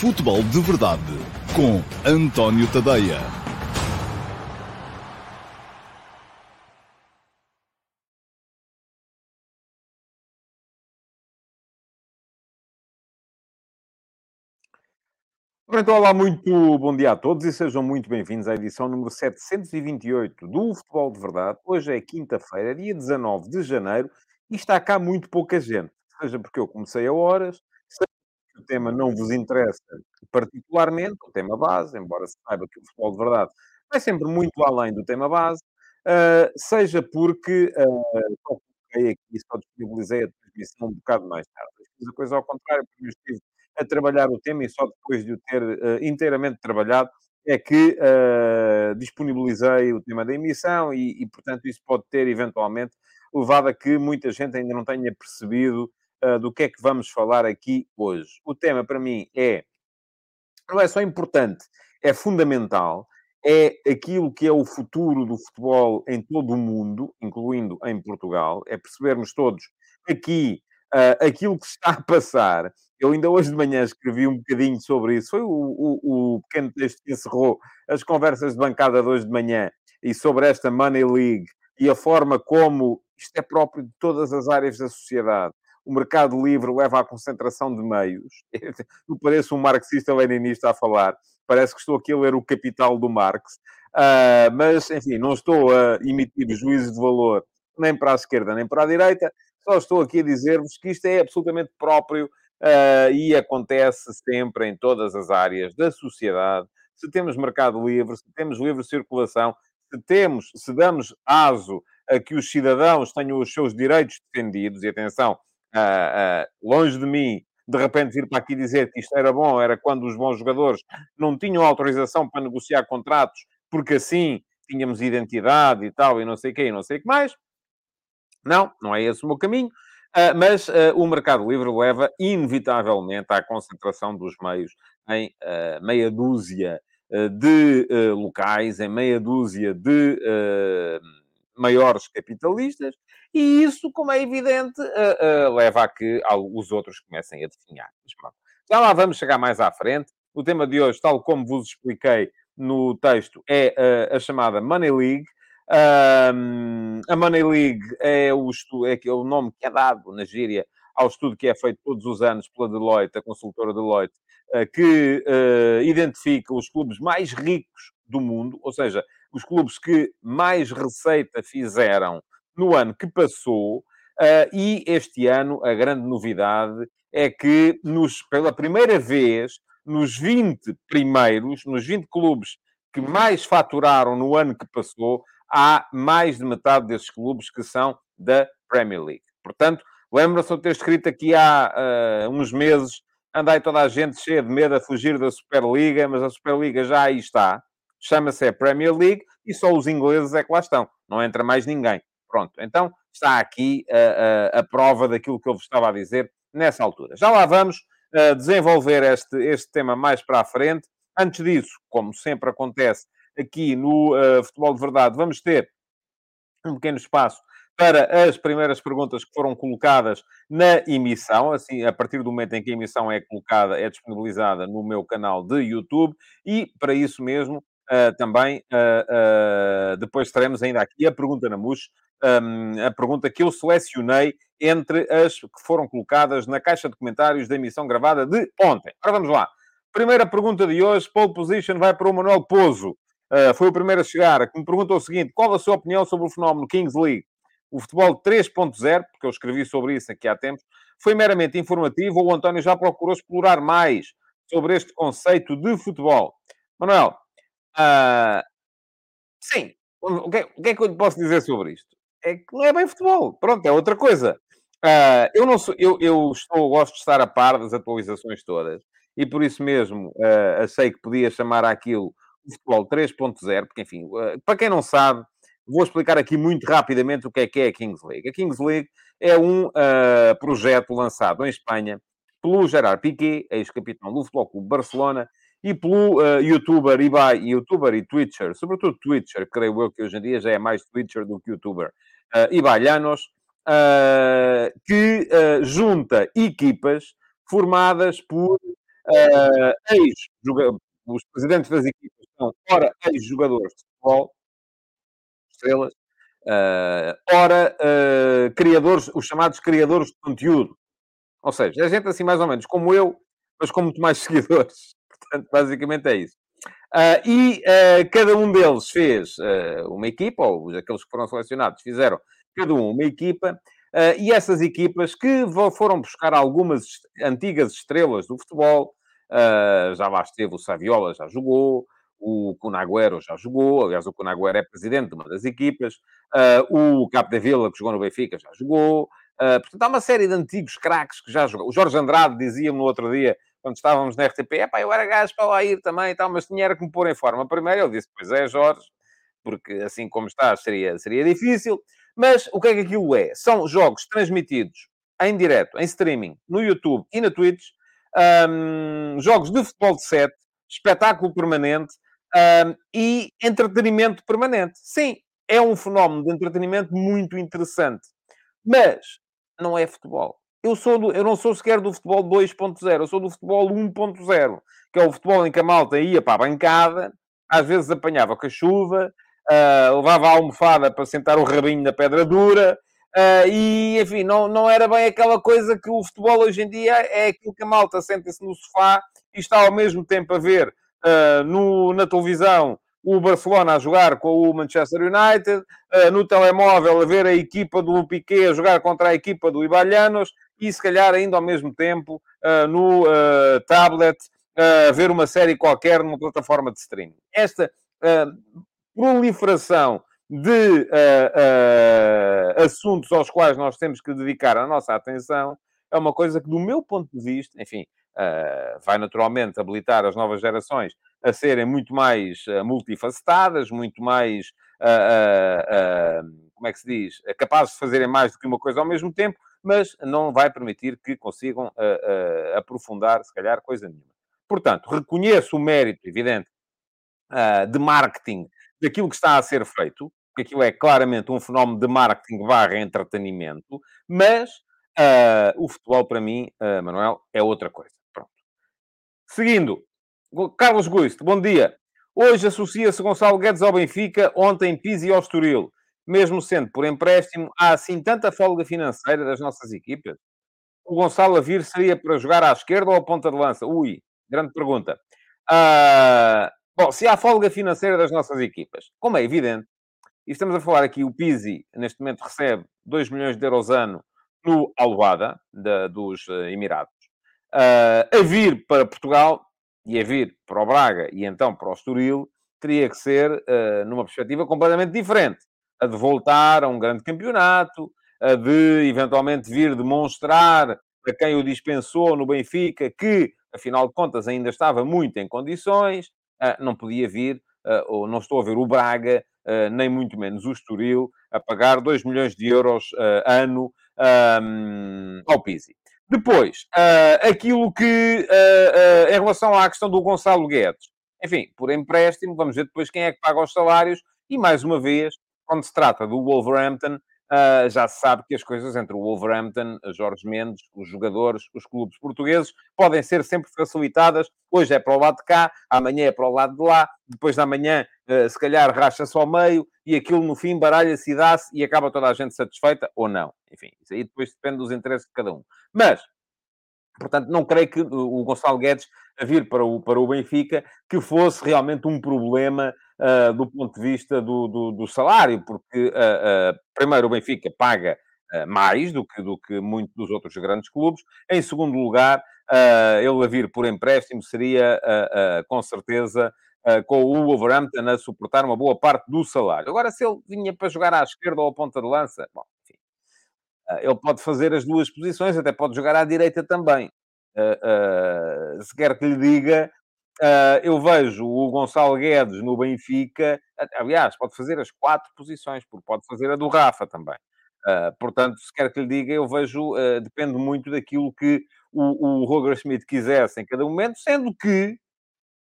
Futebol de Verdade com António Tadeia. Então, olá, muito bom dia a todos e sejam muito bem-vindos à edição número 728 do Futebol de Verdade. Hoje é quinta-feira, dia 19 de janeiro, e está cá muito pouca gente. Seja porque eu comecei a horas, o tema não vos interessa particularmente, o tema base, embora se saiba que o Futebol de Verdade vai sempre muito além do tema base, uh, seja porque uh, só coloquei aqui, só disponibilizei a transmissão um bocado mais tarde. Fiz a coisa ao contrário, porque eu estive a trabalhar o tema e só depois de o ter uh, inteiramente trabalhado é que uh, disponibilizei o tema da emissão e, e, portanto, isso pode ter eventualmente levado a que muita gente ainda não tenha percebido uh, do que é que vamos falar aqui hoje. O tema, para mim, é não é só importante, é fundamental, é aquilo que é o futuro do futebol em todo o mundo, incluindo em Portugal, é percebermos todos aqui uh, aquilo que está a passar. Eu ainda hoje de manhã escrevi um bocadinho sobre isso. Foi o, o, o pequeno texto que encerrou as conversas de bancada de hoje de manhã e sobre esta Money League e a forma como isto é próprio de todas as áreas da sociedade. O mercado livre leva à concentração de meios. Eu pareço um marxista-leninista a falar. Parece que estou aqui a ler o Capital do Marx. Uh, mas, enfim, não estou a emitir juízes de valor nem para a esquerda nem para a direita. Só estou aqui a dizer-vos que isto é absolutamente próprio uh, e acontece sempre em todas as áreas da sociedade. Se temos mercado livre, se temos livre circulação, se temos, se damos aso a que os cidadãos tenham os seus direitos defendidos, e atenção, uh, uh, longe de mim de repente vir para aqui dizer que isto era bom, era quando os bons jogadores não tinham autorização para negociar contratos, porque assim tínhamos identidade e tal, e não sei o e não sei o que mais. Não, não é esse o meu caminho. Uh, mas uh, o mercado livre leva inevitavelmente à concentração dos meios em uh, meia dúzia de locais, em meia dúzia de maiores capitalistas, e isso, como é evidente, leva a que os outros comecem a definhar. Já lá vamos chegar mais à frente. O tema de hoje, tal como vos expliquei no texto, é a chamada Money League, um, a Money League é o, estudo, é o nome que é dado na gíria ao estudo que é feito todos os anos pela Deloitte, a consultora Deloitte, uh, que uh, identifica os clubes mais ricos do mundo, ou seja, os clubes que mais receita fizeram no ano que passou. Uh, e este ano a grande novidade é que, nos, pela primeira vez, nos 20 primeiros, nos 20 clubes que mais faturaram no ano que passou, há mais de metade desses clubes que são da Premier League. Portanto, lembra-se de ter escrito aqui há uh, uns meses, andai toda a gente cheia de medo a fugir da Superliga, mas a Superliga já aí está. Chama-se a Premier League e só os ingleses é que lá estão. Não entra mais ninguém. Pronto. Então, está aqui uh, uh, a prova daquilo que eu vos estava a dizer nessa altura. Já lá vamos desenvolver este, este tema mais para a frente. Antes disso, como sempre acontece, aqui no uh, Futebol de Verdade, vamos ter um pequeno espaço para as primeiras perguntas que foram colocadas na emissão, assim, a partir do momento em que a emissão é colocada, é disponibilizada no meu canal de YouTube, e para isso mesmo, uh, também, uh, depois teremos ainda aqui a pergunta na MUS, um, a pergunta que eu selecionei entre as que foram colocadas na caixa de comentários da emissão gravada de ontem. Ora, vamos lá. Primeira pergunta de hoje, pole position vai para o Manuel Pozo. Foi o primeiro a chegar, que me perguntou o seguinte: qual a sua opinião sobre o fenómeno Kings League? O futebol 3.0, porque eu escrevi sobre isso aqui há tempos, foi meramente informativo ou o António já procurou explorar mais sobre este conceito de futebol? Manuel, uh, sim, o que, é, o que, é, que eu posso dizer sobre isto? É que não é bem futebol, pronto, é outra coisa. Uh, eu não sou, eu, eu estou, gosto de estar a par das atualizações todas e por isso mesmo uh, achei que podia chamar aquilo futebol 3.0, porque, enfim, eh, para quem não sabe, vou explicar aqui muito rapidamente o que é que é a Kings League. A Kings League é um uh, projeto lançado em Espanha pelo Gerard Piqué, ex-capitão do Futebol Clube Barcelona, e pelo uh, youtuber Ibai, youtuber e Twitcher, sobretudo Twitcher, creio eu que hoje em dia já é mais Twitcher do que youtuber, uh, Ibai Llanos, uh, que uh, junta equipas formadas por Uh, ex os presidentes das equipas são, ora, ex-jogadores de futebol, estrelas, ora, criadores, os chamados criadores de conteúdo. Ou seja, é gente assim mais ou menos como eu, mas com muito mais seguidores. Portanto, basicamente é isso. Uh, e uh, cada um deles fez uh, uma equipa, ou aqueles que foram selecionados fizeram cada um uma equipa, e essas equipas que foram buscar algumas antigas estrelas do futebol, já lá esteve o Saviola, já jogou, o Cunagüero já jogou, aliás, o Cunagüero é presidente de uma das equipas, o Capo de Vila, que jogou no Benfica, já jogou, portanto, há uma série de antigos craques que já jogou. O Jorge Andrade dizia-me no outro dia quando estávamos na RTP, epá, eu era gajo para lá ir também e tal, mas tinha que me pôr em forma. Primeiro ele disse, pois é, Jorge, porque assim como estás seria, seria difícil. Mas o que é que aquilo é? São jogos transmitidos em direto, em streaming, no YouTube e na Twitch, um, jogos de futebol de sete, espetáculo permanente um, e entretenimento permanente. Sim, é um fenómeno de entretenimento muito interessante, mas não é futebol. Eu, sou do, eu não sou sequer do futebol 2.0, eu sou do futebol 1.0, que é o futebol em que a malta ia para a bancada, às vezes apanhava com a chuva, uh, levava a almofada para sentar o rabinho na pedra dura, uh, e, enfim, não, não era bem aquela coisa que o futebol hoje em dia é aquilo que a malta senta-se no sofá e está ao mesmo tempo a ver uh, no, na televisão o Barcelona a jogar com o Manchester United, no telemóvel a ver a equipa do Piquet a jogar contra a equipa do Ibalhanos, e se calhar ainda ao mesmo tempo uh, no uh, tablet uh, ver uma série qualquer numa plataforma de streaming. Esta proliferação de assuntos aos quais nós temos que dedicar a nossa atenção é uma coisa que, do meu ponto de vista, enfim, vai naturalmente habilitar as novas gerações a serem muito mais multifacetadas, muito mais, como é que se diz, capazes de fazerem mais do que uma coisa ao mesmo tempo, mas não vai permitir que consigam uh, uh, aprofundar, se calhar, coisa nenhuma. Portanto, reconheço o mérito, evidente, uh, de marketing daquilo que está a ser feito, porque aquilo é claramente um fenómeno de marketing barra entretenimento, mas o futebol, para mim, Manuel, é outra coisa. Pronto. Seguindo, Carlos Guiste, bom dia. Hoje associa-se Gonçalo Guedes ao Benfica, ontem Pizzi ao Estoril mesmo sendo por empréstimo, há assim tanta folga financeira das nossas equipas? O Gonçalo vir seria para jogar à esquerda ou à ponta de lança? Ui, grande pergunta. Uh, bom, se há folga financeira das nossas equipas, como é evidente, e estamos a falar aqui, o Pizzi, neste momento, recebe 2 milhões de euros ano no Alvada, dos eh, Emirados. Uh, a vir para Portugal, e a vir para o Braga, e então para o Estoril, teria que ser uh, numa perspectiva completamente diferente a de voltar a um grande campeonato, a de eventualmente vir demonstrar a quem o dispensou no Benfica que, afinal de contas, ainda estava muito em condições, não podia vir, ou não estou a ver o Braga, nem muito menos o Estoril, a pagar 2 milhões de euros ano ao Pizzi. Depois, aquilo que, em relação à questão do Gonçalo Guedes, enfim, por empréstimo, vamos ver depois quem é que paga os salários, e mais uma vez, quando se trata do Wolverhampton, uh, já se sabe que as coisas entre o Wolverhampton, Jorge Mendes, os jogadores, os clubes portugueses, podem ser sempre facilitadas. Hoje é para o lado de cá, amanhã é para o lado de lá, depois da manhã, uh, se calhar, racha-se ao meio e aquilo no fim baralha-se e dá-se e acaba toda a gente satisfeita ou não. Enfim, isso aí depois depende dos interesses de cada um. Mas, portanto, não creio que o Gonçalo Guedes a vir para o, para o Benfica que fosse realmente um problema uh, do ponto de vista do, do, do salário, porque, uh, primeiro, o Benfica paga mais do que, do que muitos dos outros grandes clubes. Em segundo lugar, ele a vir por empréstimo seria, com certeza, com o Wolverhampton a suportar uma boa parte do salário. Agora, se ele vinha para jogar à esquerda ou à ponta de lança, bom, enfim, ele pode fazer as duas posições, até pode jogar à direita também. Uh, uh, se quer que lhe diga, Uh, eu vejo o Gonçalo Guedes no Benfica, aliás, pode fazer as quatro posições, porque pode fazer a do Rafa também. Uh, portanto, se quer que lhe diga, eu vejo, uh, depende muito daquilo que o, o Roger Schmidt quisesse em cada momento, sendo que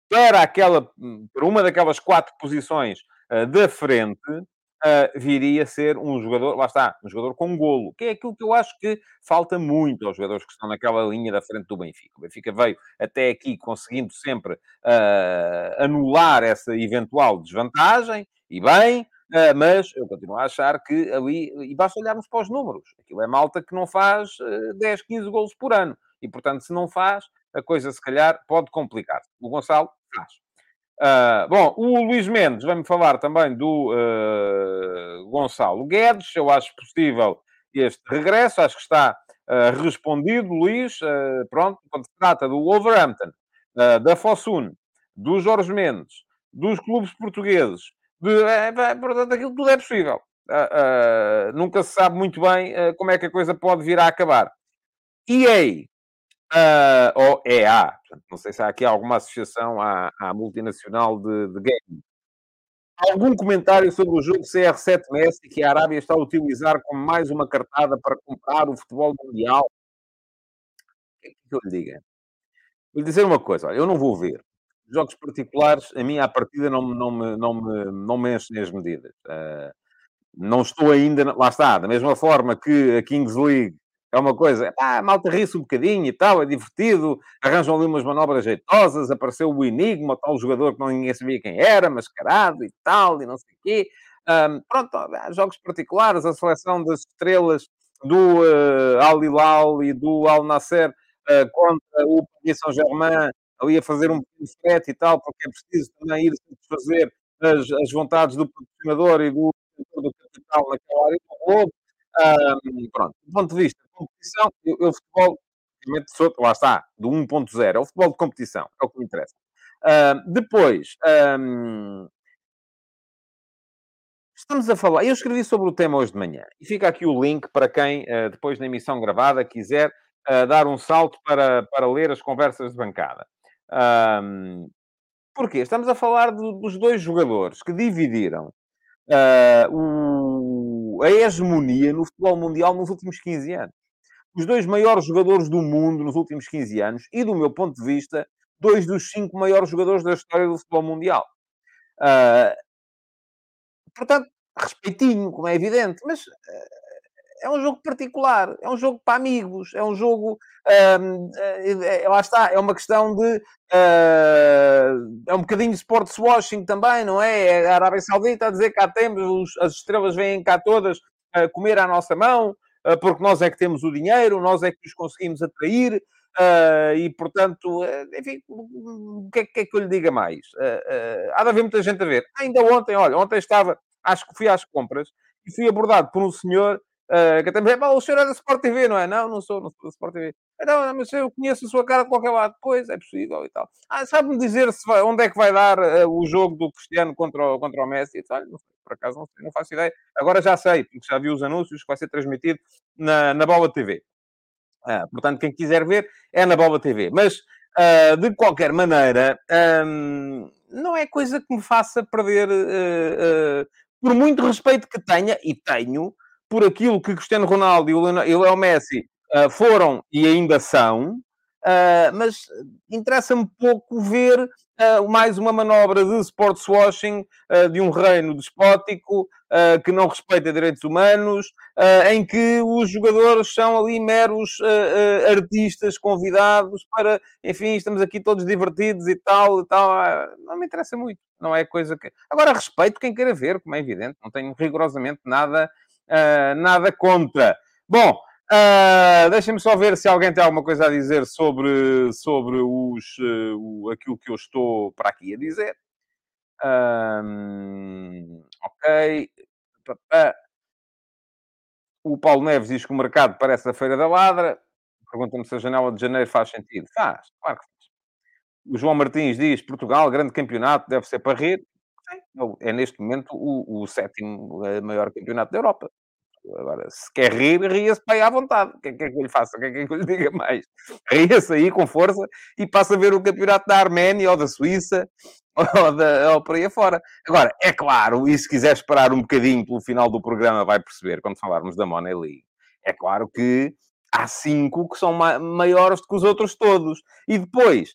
para, aquela, para uma daquelas quatro posições da frente, uh, viria a ser um jogador, lá está, um jogador com golo, que é aquilo que eu acho que falta muito aos jogadores que estão naquela linha da frente do Benfica. O Benfica veio até aqui conseguindo sempre uh, anular essa eventual desvantagem, e bem, uh, mas eu continuo a achar que ali, e basta olharmos para os números, aquilo é malta que não faz 10, 15 golos por ano, e portanto, se não faz, a coisa se calhar pode complicar. O Gonçalo faz. Uh, bom, o Luís Mendes vai-me falar também do uh, Gonçalo Guedes. Eu acho possível este regresso, acho que está uh, respondido, Luís. pronto, quando se trata do Wolverhampton, da Fosun, do Jorge Mendes, dos clubes portugueses, de, é, portanto, aquilo tudo é possível. nunca se sabe muito bem como é que a coisa pode vir a acabar. E aí, Uh, ou EA, portanto, não sei se há aqui alguma associação à, à multinacional de, de games. Algum comentário sobre o jogo CR7 Messi que a Arábia está a utilizar como mais uma cartada para comprar o futebol mundial? O que é que eu lhe diga? Vou lhe dizer uma coisa, olha, eu não vou ver. Jogos particulares, a minha partida não, não, me, não, me, não me enchem as medidas. Uh, não estou ainda, lá está, da mesma forma que a Kings League é uma coisa, ah, malta ri-se um bocadinho e tal, é divertido, arranjam ali umas manobras jeitosas, apareceu o Enigma, tal jogador que não ninguém sabia quem era, mascarado e tal, e não sei o quê. Um, pronto, há jogos particulares, a seleção das estrelas do uh, Al Hilal e do Al Nasser uh, contra o Paris Saint-Germain, ali a fazer um frete e tal, porque é preciso também ir fazer as, as vontades do patrocinador e do, do capital naquela área do globo. Um, pronto, do ponto de vista competição, eu, eu futebol, sou, lá está, do 1.0, é o futebol de competição, é o que me interessa. Uh, depois, um, estamos a falar, eu escrevi sobre o tema hoje de manhã, e fica aqui o link para quem, uh, depois na emissão gravada, quiser uh, dar um salto para, para ler as conversas de bancada. Um, porquê? Estamos a falar do, dos dois jogadores que dividiram uh, o, a hegemonia no futebol mundial nos últimos 15 anos. Os dois maiores jogadores do mundo nos últimos 15 anos e, do meu ponto de vista, dois dos cinco maiores jogadores da história do futebol mundial. Uh, portanto, respeitinho, como é evidente, mas uh, é um jogo particular, é um jogo para amigos, é um jogo. É, lá está, é uma questão de. Uh, é um bocadinho de sports washing também, não é? é? A Arábia Saudita a dizer cá temos, os, as estrelas vêm cá todas a comer à nossa mão, uh, porque nós é que temos o dinheiro, nós é que os conseguimos atrair. Uh, e portanto, enfim, o que é, que é, que eu lhe diga mais? há de haver muita gente a ver. Ainda ontem, olha, ontem estava, acho que fui às compras e fui abordado por um senhor que até me o senhor é da Sport TV, não é? Não, não sou, não sou da Sport TV. Então, mas eu conheço a sua cara de qualquer lado. Pois, é possível e tal. Ah, sabe-me dizer se vai, onde é que vai dar uh, o jogo do Cristiano contra o, contra o Messi? Não sei, por acaso não, sei, não faço ideia. Agora já sei, porque já vi os anúncios que vai ser transmitido na, na Bola TV. Ah, portanto, quem quiser ver, é na Bola TV. Mas, uh, de qualquer maneira, um, não é coisa que me faça perder... por muito respeito que tenha, e tenho, por aquilo que Cristiano Ronaldo e o Leo Messi uh, foram e ainda são, uh, mas interessa-me pouco ver uh, mais uma manobra de sports washing de um reino despótico que não respeita direitos humanos, em que os jogadores são ali meros artistas convidados para, enfim, estamos aqui todos divertidos e tal, e tal. não me interessa muito, não é coisa que. Agora, respeito quem queira ver, como é evidente, não tenho rigorosamente nada Uh, nada contra. Bom, uh, deixem-me só ver se alguém tem alguma coisa a dizer sobre, sobre os, uh, aquilo que eu estou para aqui a dizer. ok. O Paulo Neves diz que o mercado parece a Feira da Ladra. Pergunta-me se a janela de janeiro faz sentido. Faz, claro que faz. O João Martins diz Portugal, grande campeonato, deve ser para rir. É neste momento o, o sétimo maior campeonato da Europa. Agora, se quer rir, ria-se para aí à vontade. O que é que, é eu lhe faça? O que é que, eu lhe diga mais? Ria-se aí com força e passa a ver o campeonato da Arménia ou da Suíça ou, da, ou por aí afora. Agora, é claro, e se quiser esperar um bocadinho pelo final do programa, vai perceber, quando falarmos da Money League, é claro que há cinco que são ma maiores do que os outros todos. E depois,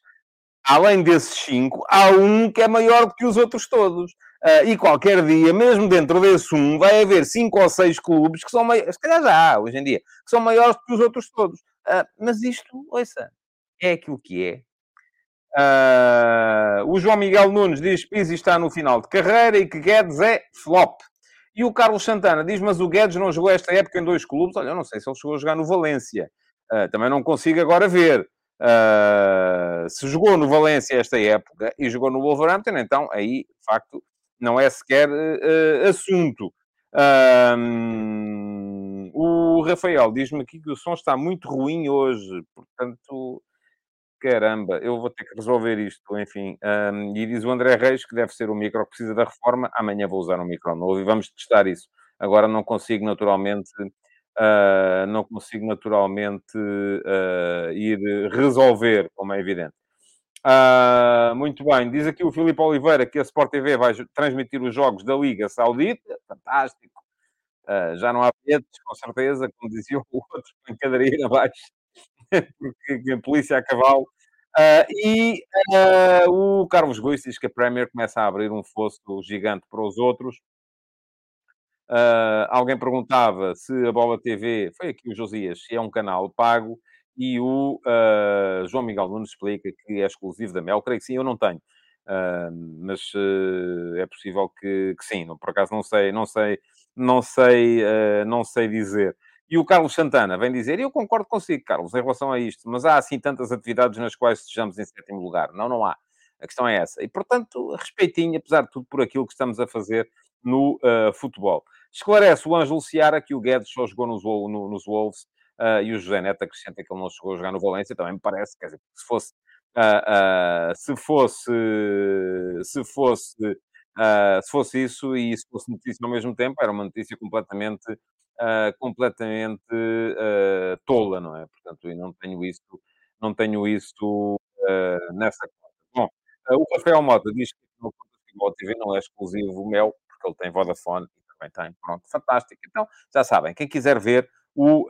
além desses cinco, há um que é maior do que os outros todos. Uh, e qualquer dia, mesmo dentro desse um, vai haver cinco ou seis clubes que são maiores, se calhar já há, hoje em dia, que são maiores que os outros todos. Uh, mas isto, ouça, é aquilo que é. Uh, o João Miguel Nunes diz que Pizzi está no final de carreira e que Guedes é flop. E o Carlos Santana diz, mas o Guedes não jogou esta época em dois clubes. Olha, eu não sei se ele chegou a jogar no Valência. Uh, também não consigo agora ver. Uh, se jogou no Valência esta época e jogou no Wolverhampton, então aí, de facto, não é sequer uh, assunto. o Rafael diz-me aqui que o som está muito ruim hoje, portanto caramba, eu vou ter que resolver isto, enfim. Um, e diz o André Reis que deve ser o micro que precisa da reforma. Amanhã vou usar um micro novo e vamos testar isso. Agora não consigo naturalmente, uh, não consigo naturalmente uh, ir resolver, como é evidente. Uh, muito bem, diz aqui o Filipe Oliveira que a Sport TV vai transmitir os jogos da Liga Saudita, fantástico. Uh, já não há bilhetes, com certeza, como dizia o outro, pancadaria abaixo, porque a polícia a cavalo Uh, e o Carlos Ruiz diz que a Premier começa a abrir um fosso gigante para os outros. Alguém perguntava se a Bola TV, foi aqui o Josias, se é um canal pago, e o João Miguel Nunes explica que é exclusivo da Mel. Creio que sim, eu não tenho. mas é possível que, que sim, por acaso não sei, não sei, não sei, não sei dizer. E o Carlos Santana vem dizer, e eu concordo consigo, Carlos, em relação a isto, mas há assim tantas atividades nas quais estejamos em sétimo lugar. Não, não há. A questão é essa. E, portanto, respeitinho, apesar de tudo, por aquilo que estamos a fazer no uh, futebol. Esclarece o Ângelo Seara que o Guedes só jogou nos, no, nos Wolves uh, e o José Neto acrescenta que ele não chegou a jogar no Valência. Também me parece, quer dizer, se fosse... Uh, se fosse... Se fosse... se fosse isso e se fosse notícia ao mesmo tempo, era uma notícia completamente uh, completamente uh, tola, não é? Portanto, eu não tenho isso, não tenho isso uh, nessa conta. Bom, o Rafael Mota diz que no Futebol TV não é exclusivo o Mel, porque ele tem Vodafone e também tem. Pronto, fantástico. Então, já sabem, quem quiser ver o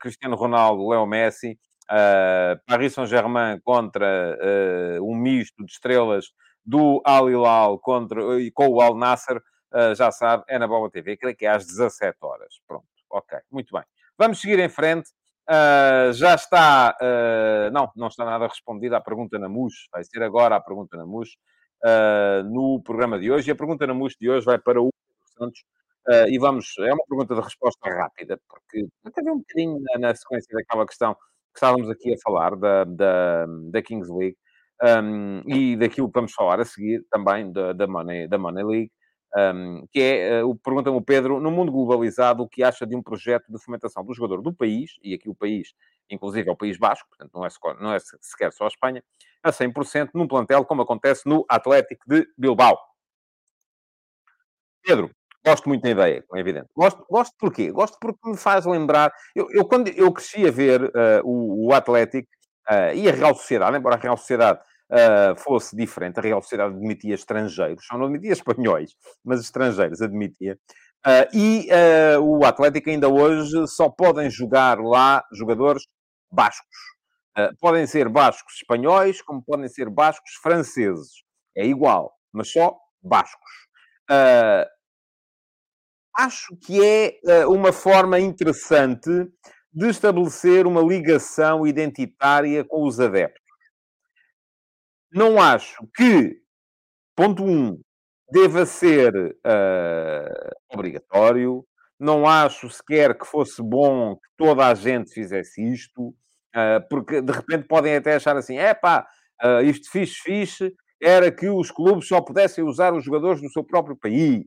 Cristiano Ronaldo, Leo Messi, Paris Saint-Germain contra um misto de estrelas do Al Hilal contra, com o Al Nasser, uh, já sabe, é na Bola TV, creio que é às 17 horas. Pronto, ok, muito bem. Vamos seguir em frente. Uh, já está. Uh, não, não está nada respondida a pergunta na MUS. Vai ser agora a pergunta na MUS uh, no programa de hoje. E a pergunta na MUS de hoje vai para o Santos. E vamos. É uma pergunta de resposta rápida, porque até um bocadinho na, na, sequência daquela questão que estávamos aqui a falar da, da, da Kings League. Um, e daquilo que vamos falar a seguir também da, da, Money, da Money League. Um, que é, uh, pergunta-me o Pedro, no mundo globalizado, o que acha de um projeto de fomentação do jogador do país, e aqui o país, inclusive é o País Basco, portanto não é, não é sequer só a Espanha, a 100% num plantel como acontece no Atlético de Bilbao. Pedro, gosto muito da ideia, é evidente. Gosto, gosto porquê? Gosto porque me faz lembrar... Eu, eu quando eu cresci a ver uh, o, o Atlético uh, e a Real Sociedade, embora a Real Sociedade uh, fosse diferente. A Real Sociedade admitia estrangeiros, só não admitia espanhóis, mas estrangeiros admitia. Uh, e uh, o Atlético ainda hoje só podem jogar lá jogadores bascos. podem ser bascos espanhóis, como podem ser bascos franceses. É igual, mas só bascos. Acho que é uma forma interessante de estabelecer uma ligação identitária com os adeptos. Não acho que, ponto 1, um, deva ser uh, obrigatório. Não acho sequer que fosse bom que toda a gente fizesse isto, uh, porque de repente podem até achar assim: é pá, uh, isto fixe, fixe, era que os clubes só pudessem usar os jogadores do seu próprio país.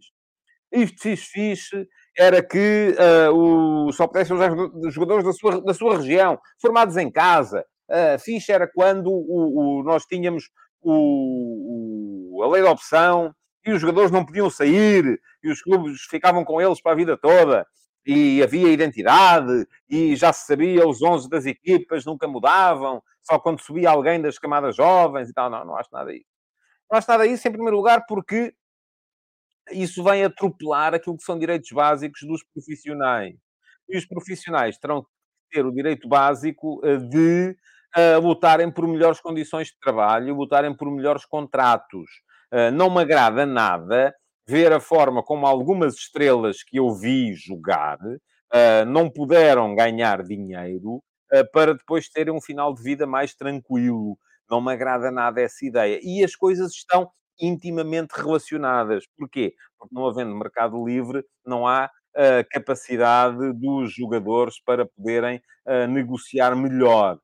Isto fixe, fixe, era que uh, o, só pudessem usar jogadores da sua, da sua região, formados em casa. Uh, fixe era quando o, o, nós tínhamos o, a lei da opção e os jogadores não podiam sair e os clubes ficavam com eles para a vida toda e havia identidade e já se sabia os 11 das equipas nunca mudavam, só quando subia alguém das camadas jovens e tal. Não, não acho nada disso. Não acho nada disso, em primeiro lugar, porque isso vem atropelar aquilo que são direitos básicos dos profissionais. E os profissionais terão que ter o direito básico eh, de uh, lutarem por melhores condições de trabalho, lutarem por melhores contratos. Uh, não me agrada nada ver a forma como algumas estrelas que eu vi jogar não puderam ganhar dinheiro para depois terem um final de vida mais tranquilo. Não me agrada nada essa ideia. E as coisas estão intimamente relacionadas. Porquê? Porque não havendo mercado livre, não há uh, capacidade dos jogadores para poderem negociar melhor.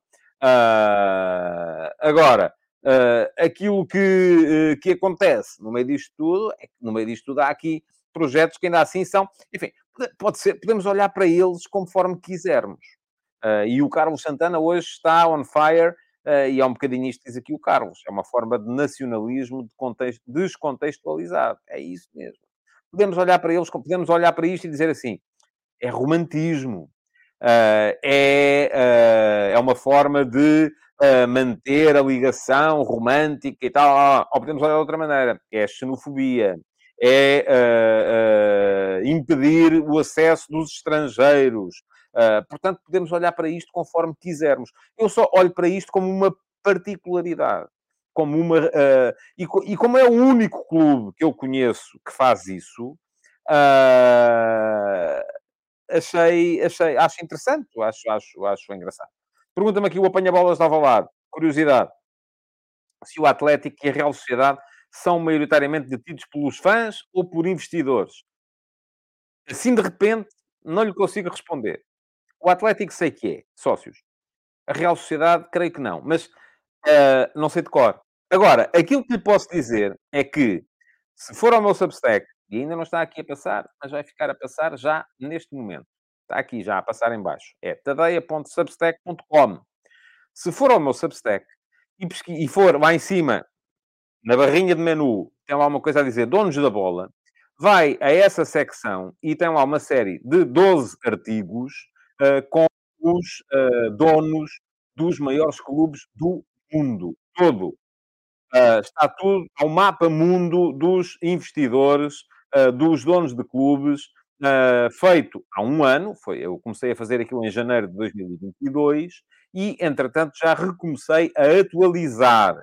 agora, Uh, aquilo que, uh, que acontece no meio disto tudo é que no meio disto tudo há aqui projetos que ainda assim são, enfim, pode ser, podemos olhar para eles conforme quisermos. Uh, e o Carlos Santana hoje está on fire, e é um bocadinho isto que diz aqui o Carlos, é uma forma de nacionalismo de contexto, descontextualizado. É isso mesmo. Podemos olhar para eles, podemos olhar para isto e dizer assim, é romantismo. é, é uma forma de manter a ligação romântica e tal. Ou podemos olhar de outra maneira, é xenofobia, é impedir o acesso dos estrangeiros. Portanto, podemos olhar para isto conforme quisermos. Eu só olho para isto como uma particularidade. Como uma, e, e, como é o único clube que eu conheço que faz isso, achei, achei, acho interessante, acho, acho, acho engraçado. Pergunta-me aqui o apanha-bolas de Alvalade. Curiosidade. Se o Atlético e a Real Sociedade são maioritariamente detidos pelos fãs ou por investidores? Assim, de repente, não lhe consigo responder. O Atlético sei que é, sócios. A Real Sociedade, creio que não. Mas uh, não sei de cor. Agora, aquilo que lhe posso dizer é que, se for ao meu Substack, e ainda não está aqui a passar, mas vai ficar a passar já neste momento. Está aqui já a passar em baixo. É tadeia.substack.com. Se for ao meu Substack e, pesqui... e for lá em cima, na barrinha de menu, tem lá uma coisa a dizer donos da bola, vai a essa secção e tem lá uma série de 12 artigos com os uh, donos dos maiores clubes do mundo todo. Uh, está tudo ao mapa mundo dos investidores, dos donos de clubes, feito há um ano, foi, eu comecei a fazer aquilo em janeiro de 2022, e, entretanto, já recomecei a atualizar.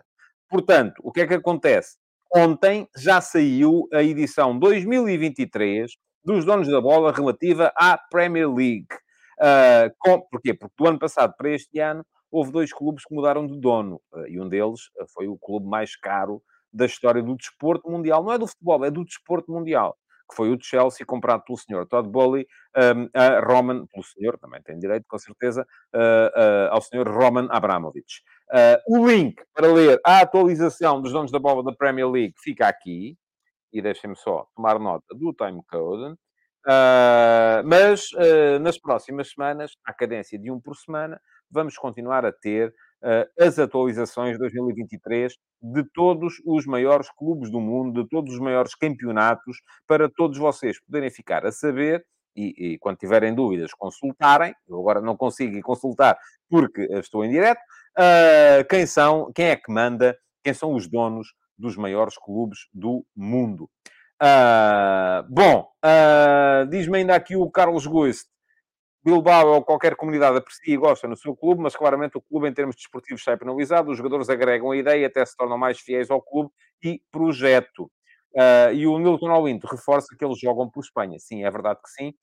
Portanto, o que é que acontece? Ontem já saiu a edição 2023 dos Donos da Bola relativa à Premier League. Uh, com, porquê? Porque do ano passado para este ano houve dois clubes que mudaram de dono. Uh, e um deles foi o clube mais caro da história do desporto mundial. Não é do futebol, é do desporto mundial que foi o Chelsea, comprado pelo senhor Todd Bowley, um, a Roman, pelo senhor, também tem direito, com certeza, uh, uh, ao senhor Roman Abramovich. Uh, o link para ler a atualização dos donos da bola da Premier League fica aqui, e deixem-me só tomar nota do timecode. Uh, mas uh, nas próximas semanas, à cadência de um por semana, vamos continuar a ter uh, as atualizações de 2023 de todos os maiores clubes do mundo, de todos os maiores campeonatos, para todos vocês poderem ficar a saber e, e, quando tiverem dúvidas, consultarem. Eu agora não consigo consultar porque estou em direto. Quem são, quem é que manda, quem são os donos dos maiores clubes do mundo. Uh, bom, uh, diz-me ainda aqui o Carlos Guist. Bilbao ou qualquer comunidade aprecia e gosta no seu clube, mas claramente o clube, em termos desportivos, está penalizado. Os jogadores agregam a ideia, até se tornam mais fiéis ao clube e projeto. Uh, e o Milton Olinto reforça que eles jogam por Espanha. Sim, é verdade que sim.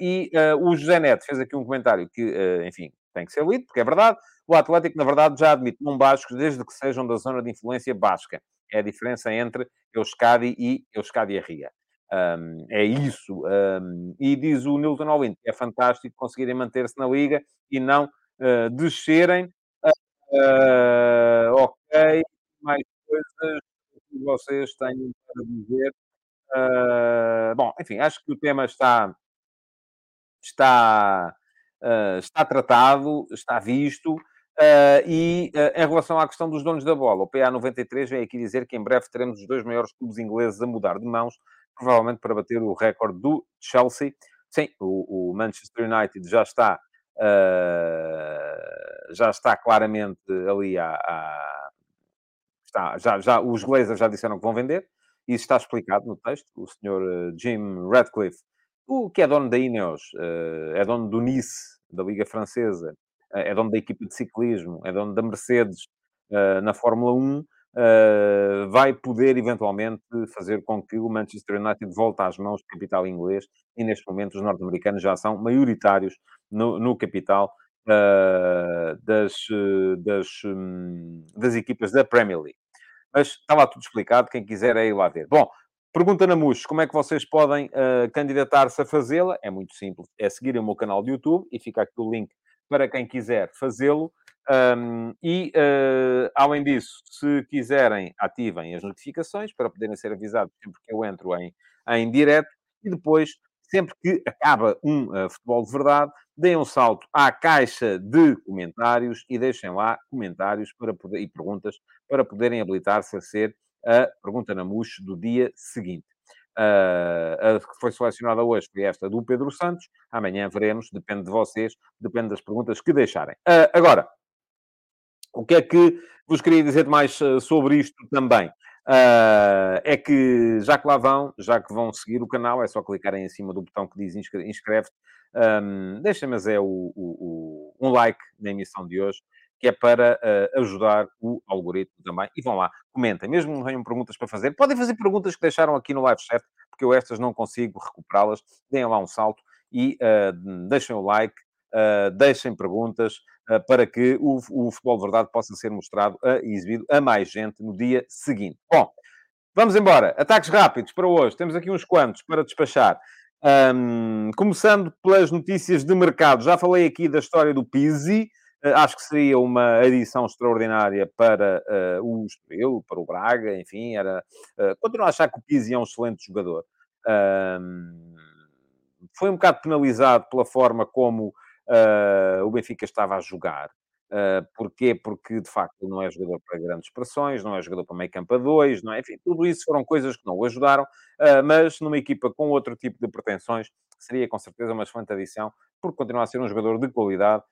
E o José Neto fez aqui um comentário que, enfim, tem que ser lido, porque é verdade. O Atlético, na verdade, já admite não bascos, desde que sejam da zona de influência basca. É a diferença entre Euskadi e Euskadi Ria. Um, é isso. Um, e diz o Nilton Olin é fantástico conseguirem manter-se na liga e não uh, descerem. Uh, ok, mais coisas que vocês têm para dizer. Uh, bom, enfim, acho que o tema está, está, está tratado, está visto. Uh, e uh, em relação à questão dos donos da bola, o PA93 vem aqui dizer que em breve teremos os dois maiores clubes ingleses a mudar de mãos provavelmente para bater o recorde do Chelsea. Sim, o, o Manchester United já está, já está claramente ali a, a está, já, já, os Glazers já disseram que vão vender, isso está explicado no texto. O senhor Jim Radcliffe, o que é dono da Ineos, uh, é dono do Nice, da Liga Francesa, é dono da equipa de ciclismo, é dono da Mercedes na Fórmula 1, uh, vai poder eventualmente fazer com que o Manchester United volte às mãos do capital inglês e neste momento os norte-americanos já são maioritários no, no capital das, das, um, das equipas da Premier League. Mas está lá tudo explicado, quem quiser é ir lá ver. Bom, Pergunta na MUS, como é que vocês podem uh, candidatar-se a fazê-la? É muito simples, é seguir o meu canal de YouTube e fica aqui o link para quem quiser fazê-lo. Um, e, uh, além disso, se quiserem, ativem as notificações para poderem ser avisados sempre que eu entro em, em direto. E depois, sempre que acaba um uh, futebol de verdade, deem um salto à caixa de comentários e deixem lá comentários para poder, e perguntas para poderem habilitar-se a ser a pergunta na MUX do dia seguinte. Uh, a que foi selecionada hoje foi esta do Pedro Santos. Amanhã veremos, depende de vocês, depende das perguntas que deixarem. Uh, agora, o que é que vos queria dizer mais uh, sobre isto também? Uh, é que já que lá vão, já que vão seguir o canal, é só clicarem em cima do botão que diz inscreve-te. Um, Deixem-me é o, o, o, um like na emissão de hoje que é para uh, ajudar o algoritmo também. E vão lá, comentem, mesmo não tenham perguntas para fazer. Podem fazer perguntas que deixaram aqui no live chat, porque eu estas não consigo recuperá-las. Deem lá um salto e uh, deixem o like, uh, deixem perguntas para que o, o Futebol de Verdade possa ser mostrado e exibido a mais gente no dia seguinte. Bom, vamos embora. Ataques rápidos para hoje. Temos aqui uns quantos para despachar. Um, começando pelas notícias de mercado. Já falei aqui da história do Pizzi. Eh, acho que seria uma adição extraordinária para uh, o Estoril, para o Braga, enfim, era... Uh, continuo a achar que o Pizzi é um excelente jogador. Foi um bocado penalizado pela forma como uh, o Benfica estava a jogar. Uh, porquê? Porque, de facto, não é jogador para grandes pressões, não é jogador para meio campo a dois, não é? Enfim, tudo isso foram coisas que não o ajudaram, uh, mas numa equipa com outro tipo de pretensões, seria com certeza uma excelente adição, porque continua a ser um jogador de qualidade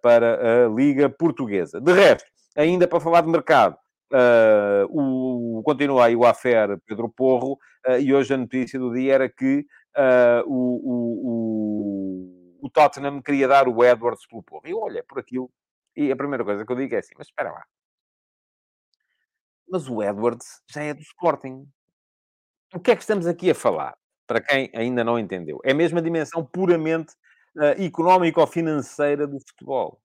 para a Liga Portuguesa. De resto, ainda para falar de mercado, uh, o, continua aí o Afer Pedro Porro, uh, e hoje a notícia do dia era que o, o, o, o, Tottenham queria dar o Edwards pelo Porro. E olha, por aquilo, e a primeira coisa que eu digo é assim, mas espera lá. Mas o Edwards já é do Sporting. O que é que estamos aqui a falar? Para quem ainda não entendeu. É a dimensão puramente uh, económico-financeira do futebol.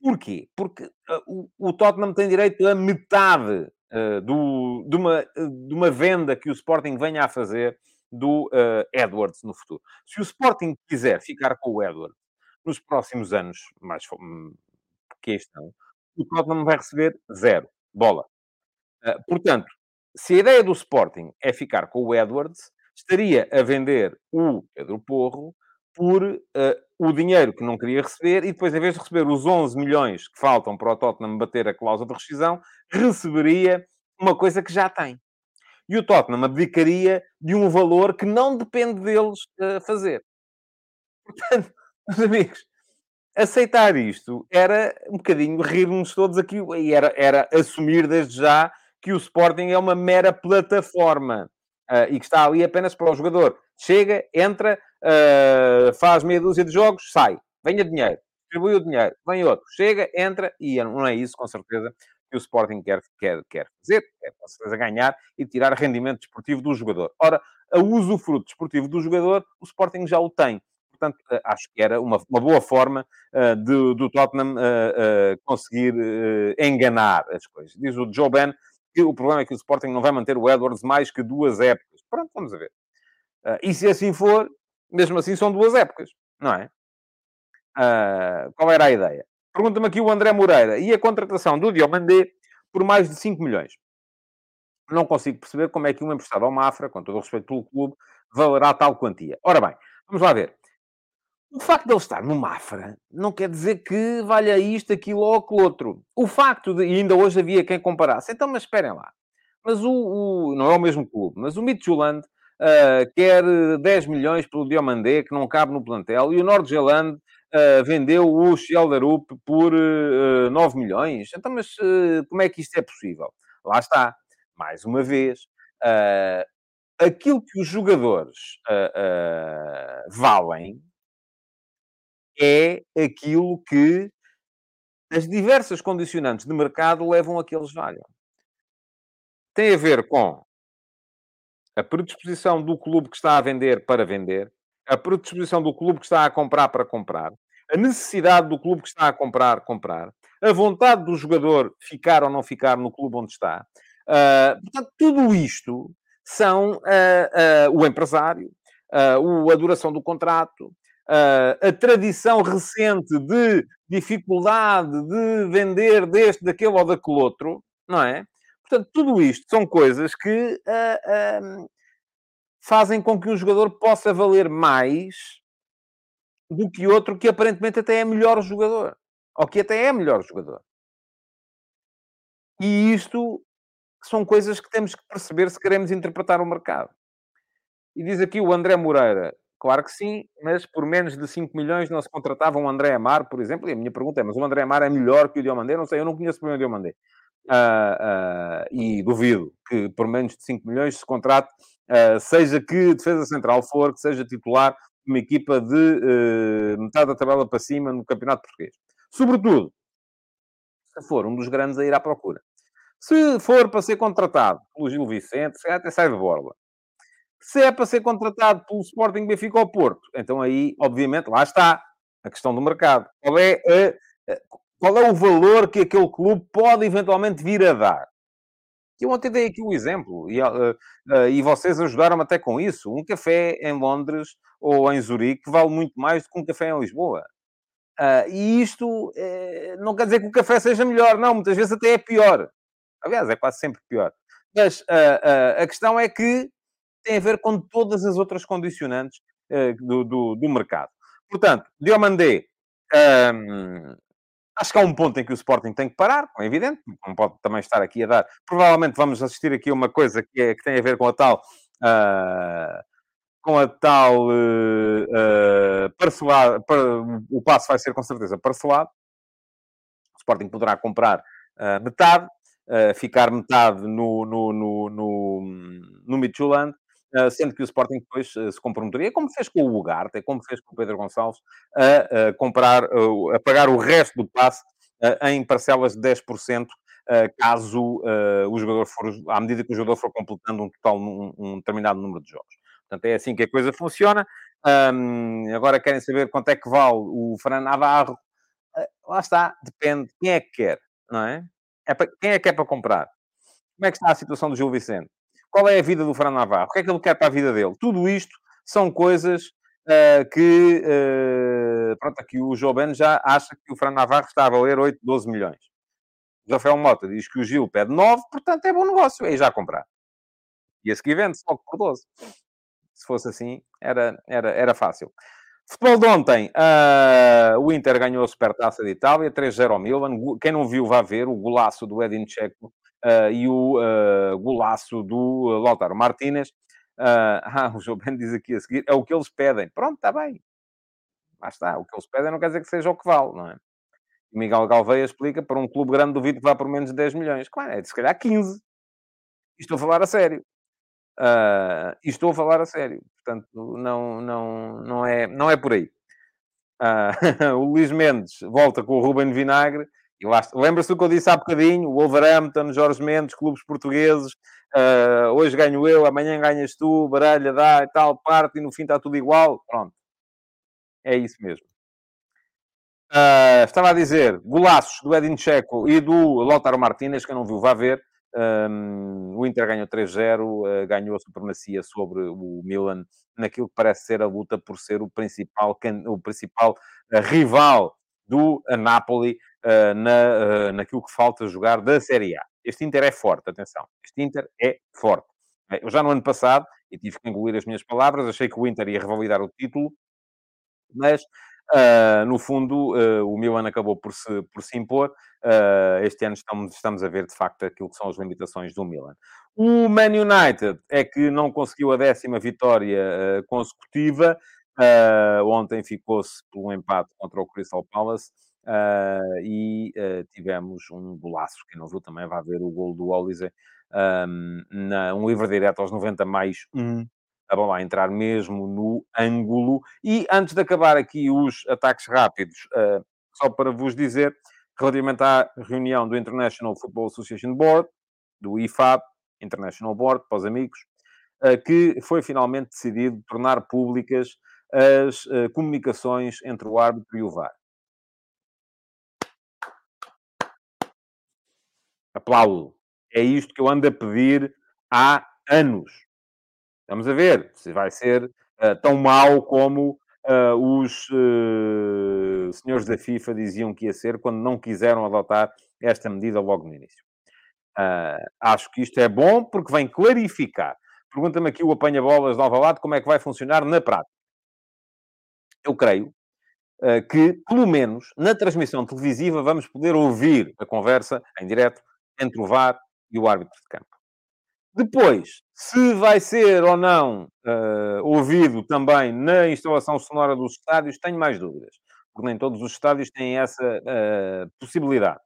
Porquê? Porque uh, o, o, Tottenham tem direito a metade uh, do, de, uma, de uma venda que o Sporting venha a fazer do Edwards no futuro. Se o Sporting quiser ficar com o Edwards nos próximos anos, mais hum, que o Tottenham vai receber zero. Bola. portanto, se a ideia do Sporting é ficar com o Edwards, estaria a vender o Pedro Porro por uh, o dinheiro que não queria receber e depois, em vez de receber os 11 milhões que faltam para o Tottenham bater a cláusula de rescisão, receberia uma coisa que já tem. E o Tottenham abdicaria de um valor que não depende deles uh, fazer. Portanto, meus amigos, aceitar isto era um bocadinho rir-nos todos aqui e era, era assumir desde já que o Sporting é uma mera plataforma uh, e que está ali apenas para o jogador. Chega, entra, uh, faz meia dúzia de jogos, sai, venha dinheiro, distribui o dinheiro, vem outro, chega, entra, e não é isso, com certeza, que o Sporting quer, quer, quer fazer, quer com certeza ganhar e tirar rendimento desportivo do jogador. Ora, a usufruto desportivo do jogador, o Sporting já o tem. Portanto, uh, acho que era uma, uma boa forma uh, de, do Tottenham uh, conseguir enganar as coisas. Diz o Joe Ben que o problema é que o Sporting não vai manter o Edwards mais que duas épocas. Pronto, vamos ver. e se assim for, mesmo assim são duas épocas, não é? Uh, qual era a ideia? Pergunta-me aqui o André Moreira. E a contratação do Diomandé por mais de 5 milhões? Não consigo perceber como é que um emprestado ao Mafra, com todo o respeito pelo clube, valerá tal quantia. Ora bem, vamos lá ver. O facto de ele estar no Mafra não quer dizer que valha isto, aquilo ou aquilo outro. O facto de, e ainda hoje havia quem comparasse, então, mas esperem lá. Mas o, o não é o mesmo clube, mas o Midtjylland uh, quer 10 milhões pelo Diomandé, que não cabe no plantel, e o Nordjylland uh, vendeu o Schelderup por uh, 9 milhões. Então, mas uh, como é que isto é possível? Lá está, mais uma vez, aquilo que os jogadores valem é aquilo que as diversas condicionantes de mercado levam a que eles valham. tem a ver com a predisposição do clube que está a vender para vender, a predisposição do clube que está a comprar para comprar, a necessidade do clube que está a comprar, comprar, a vontade do jogador ficar ou não ficar no clube onde está. Uh, portanto, tudo isto são uh, uh, o empresário, a duração do contrato, a tradição recente de dificuldade de vender deste, daquele ou daquele outro, não é? Portanto, tudo isto são coisas que fazem com que um jogador possa valer mais do que outro que aparentemente até é melhor jogador. Ou que até é melhor jogador. E isto são coisas que temos que perceber se queremos interpretar o mercado. E diz aqui o André Moreira, claro que sim, mas por menos de 5 milhões não se contratava um André Amar, por exemplo. E a minha pergunta é, mas o André Amar é melhor que o Diomandé? Não sei, eu não conheço bem o Diomandé. Uh, uh, e duvido que por menos de 5 milhões se contrate, uh, seja que defesa central for, que seja titular uma equipa de metade da tabela para cima no Campeonato Português. Sobretudo, se for um dos grandes a ir à procura. Se for para ser contratado pelo Gil Vicente, se até sai de borla. Se é para ser contratado pelo Sporting Benfica ou Porto, então aí, obviamente, lá está a questão do mercado. Qual é, a, qual é o valor que aquele clube pode eventualmente vir a dar? Eu ontem dei aqui o um exemplo, e, uh, uh, e vocês ajudaram-me até com isso. Um café em Londres ou em Zurique vale muito mais do que um café em Lisboa. Uh, e isto não quer dizer que o café seja melhor, não, muitas vezes até é pior. Aliás, é quase sempre pior. Mas a questão é que tem a ver com todas as outras condicionantes do, do, do, mercado. Portanto, Diomandé, um, Acho que há um ponto em que o Sporting tem que parar, é evidente, não pode também estar aqui a dar. Provavelmente vamos assistir aqui a uma coisa que, é, que tem a ver com a tal. Uh, com a tal uh, uh, parcelado, o passo vai ser com certeza parcelado. O Sporting poderá comprar uh, metade, ficar metade no, no, no, no, no Midtjylland ah, sendo que o Sporting depois ah, se comprometeria, como fez com o Ugarte, como fez com o Pedro Gonçalves, a, comprar, a pagar o resto do passe em parcelas de 10%, caso o jogador for, à medida que o jogador for completando um total, um, um determinado número de jogos. Portanto, é assim que a coisa funciona. Um, agora querem saber quanto é que vale o Fran Navarro. Uh, lá está, depende. Quem é que quer, não é? é para, quem é que é para comprar? Como é que está a situação do Gil Vicente? Qual é a vida do Fran Navarro? O que é que ele quer para a vida dele? Tudo isto são coisas uh, que, uh, pronto, aqui o João já acha que o Fran Navarro está a valer 8, 12 milhões. O Rafael Mota diz que o Gil pede 9, portanto é bom negócio, aí já comprar. E a seguir vende só por 12. Se fosse assim, era, era, era fácil. Futebol de ontem, uh, o Inter ganhou a Supertaça de Itália, 3-0 ao Milan. Quem não viu, vá ver o golaço do Edin Checo e o uh, golaço do Lautaro Martínez. Ah, o João Ben diz aqui a seguir, é o que eles pedem. Pronto, está bem. Lá está, o que eles pedem não quer dizer que seja o que vale, não é? O Miguel Galveia explica, para um clube grande duvido que vá por menos de 10 milhões. Claro, é de se calhar 15. E estou a falar a sério. Uh, e estou a falar a sério. Portanto, não, não, não, é, não é por aí. Uh, o Luís Mendes volta com o Ruben Vinagre Lembra-se do que eu disse há bocadinho? Wolverhampton, Jorge Mendes, clubes portugueses. Uh, hoje ganho eu, amanhã ganhas tu, baralha, dá e tal, parte, e no fim está tudo igual. Pronto. É isso mesmo. Uh, estava a dizer, golaços do Edin Checo e do Lautaro Martínez, que eu não viu, vá ver. Um, o Inter ganhou 3-0, uh, ah, ganhou a supremacia sobre o Milan naquilo que parece ser a luta por ser o principal, o principal rival do Napoli uh, na, uh, naquilo que falta jogar da Série A. Este Inter é forte, atenção. Este Inter é forte. Eu já no ano passado, e tive que engolir as minhas palavras, achei que o Inter ia revalidar o título, mas uh, no fundo o Milan acabou por se, por se impor. este ano estamos, estamos a ver de facto aquilo que são as limitações do Milan. O Man United é que não conseguiu a décima vitória consecutiva. Uh, ontem ficou-se um empate contra o Crystal Palace uh, e uh, tivemos um golaço. Quem não viu também vai ver o gol do Olise, um, na, um livre direto aos 90 mais 1. A bola a entrar mesmo no ângulo. E antes de acabar aqui os ataques rápidos, só para vos dizer, relativamente à reunião do International Football Association Board, do IFAB, International Board, para os amigos, uh, que foi finalmente decidido tornar públicas as uh, comunicações entre o árbitro e o VAR. Aplaudo. É isto que eu ando a pedir há anos. Vamos a ver se vai ser uh, tão mau como uh, os senhores da FIFA diziam que ia ser quando não quiseram adotar esta medida logo no início. acho que isto é bom porque vem clarificar. Pergunta-me aqui o apanha-bolas de Alvalade como é que vai funcionar na prática. Eu creio que, pelo menos, na transmissão televisiva, vamos poder ouvir a conversa em direto entre o VAR e o árbitro de campo. Depois, se vai ser ou não uh, ouvido também na instalação sonora dos estádios, tenho mais dúvidas, porque nem todos os estádios têm essa uh, possibilidade.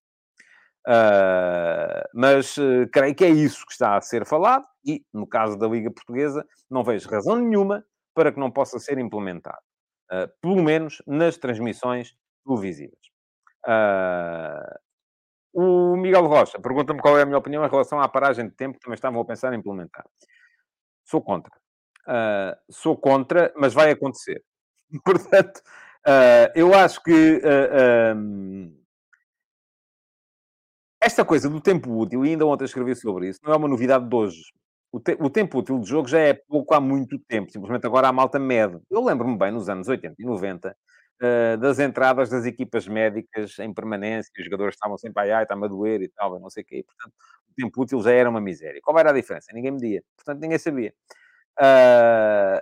Uh, mas creio que é isso que está a ser falado e, no caso da Liga Portuguesa, não vejo razão nenhuma para que não possa ser implementado. Pelo menos nas transmissões televisivas. O Miguel Rocha pergunta-me qual é a minha opinião em relação à paragem de tempo que também estavam a pensar em implementar. Sou contra. Uh, sou contra, mas vai acontecer. Portanto, uh, eu acho que uh, um, esta coisa do tempo útil, e ainda ontem escrevi sobre isso, não é uma novidade de hoje. O, te o, tempo útil de jogo já é pouco há muito tempo. Simplesmente agora a malta mede. Eu lembro-me bem, nos anos 80 e 90, uh, das entradas das equipas médicas em permanência, os jogadores estavam sempre, ai, ai, está-me a doer e tal, não sei o quê. Portanto, o tempo útil já era uma miséria. Qual era a diferença? Ninguém media. Portanto, ninguém sabia. Uh,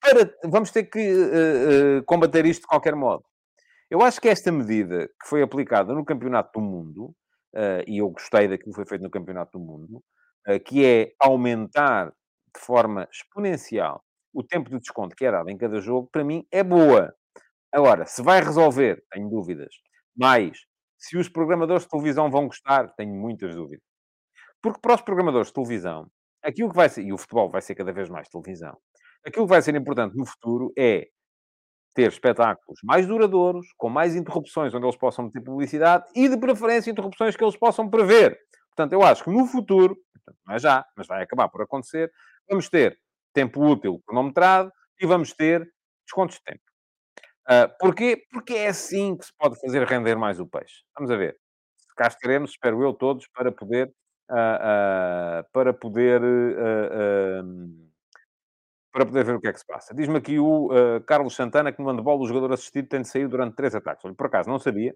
para, vamos ter que uh, combater isto de qualquer modo. Eu acho que esta medida que foi aplicada no Campeonato do Mundo, e eu gostei daquilo que foi feito no Campeonato do Mundo, que é aumentar de forma exponencial o tempo de desconto que é dado em cada jogo, para mim, é boa. Agora, se vai resolver, tenho dúvidas. Mais, se os programadores de televisão vão gostar, tenho muitas dúvidas. Porque para os programadores de televisão, aquilo que vai ser, e o futebol vai ser cada vez mais televisão, aquilo que vai ser importante no futuro é ter espetáculos mais duradouros, com mais interrupções onde eles possam meter publicidade e, de preferência, interrupções que eles possam prever. Portanto, eu acho que no futuro, não é já, mas vai acabar por acontecer, vamos ter tempo útil cronometrado e vamos ter descontos de tempo. Uh, porquê? Porque é assim que se pode fazer render mais o peixe. Vamos a ver. Cá estaremos, espero eu, todos, para poder... Uh, uh, para poder... para poder ver o que é que se passa. Diz-me aqui o Carlos Santana que no handball o jogador assistido tem de sair durante três ataques. Olha, por acaso, não sabia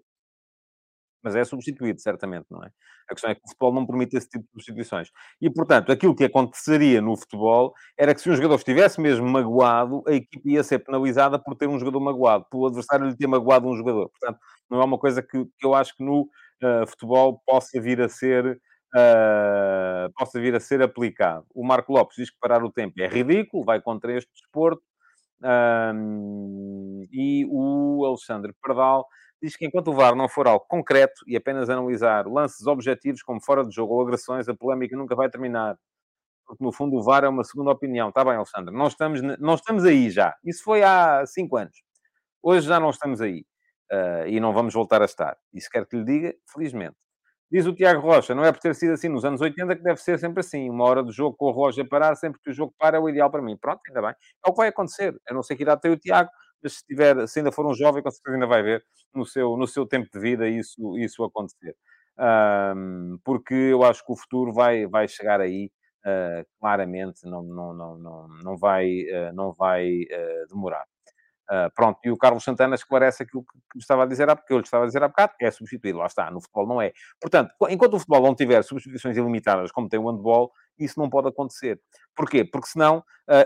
mas é substituído, certamente, não é? A questão é que o futebol não permite esse tipo de substituições. E, portanto, aquilo que aconteceria no futebol era que se um jogador estivesse mesmo magoado, a equipe ia ser penalizada por ter um jogador magoado, pelo adversário lhe ter magoado um jogador. Portanto, não é uma coisa que, que eu acho que no uh, futebol possa vir a ser... Uh, possa vir a ser aplicado. O Marco Lopes diz que parar o tempo é ridículo, vai contra este desporto. Um, e o Alexandre Pardal diz que enquanto o VAR não for algo concreto e apenas analisar lances objetivos como fora de jogo ou agressões, a polémica nunca vai terminar. Porque, no fundo, o VAR é uma segunda opinião. Está bem, Alexandre. Não estamos, não estamos aí já. Isso foi há cinco anos. Hoje já não estamos aí. Uh, e não vamos voltar a estar. Isso quer que lhe diga, felizmente. Diz o Tiago Rocha, não é por ter sido assim nos anos 80 que deve ser sempre assim. Uma hora do jogo com o relógio a parar, sempre que o jogo para é o ideal para mim. Pronto, ainda bem. É o que vai acontecer. Eu não sei que idade tem o Tiago, mas se, tiver, se ainda for um jovem, com certeza ainda vai ver no seu, no seu tempo de vida isso, isso acontecer. Um, porque eu acho que o futuro vai, vai chegar aí uh, claramente, não, não, não, não, não vai, uh, não vai uh, demorar. Pronto, e o Carlos Santana esclarece aquilo que, que estava a dizer há porque eu lhe estava a dizer há bocado, é substituído, lá está, no futebol não é. Portanto, enquanto o futebol não tiver substituições ilimitadas, como tem o handball, isso não pode acontecer. Porquê? Porque senão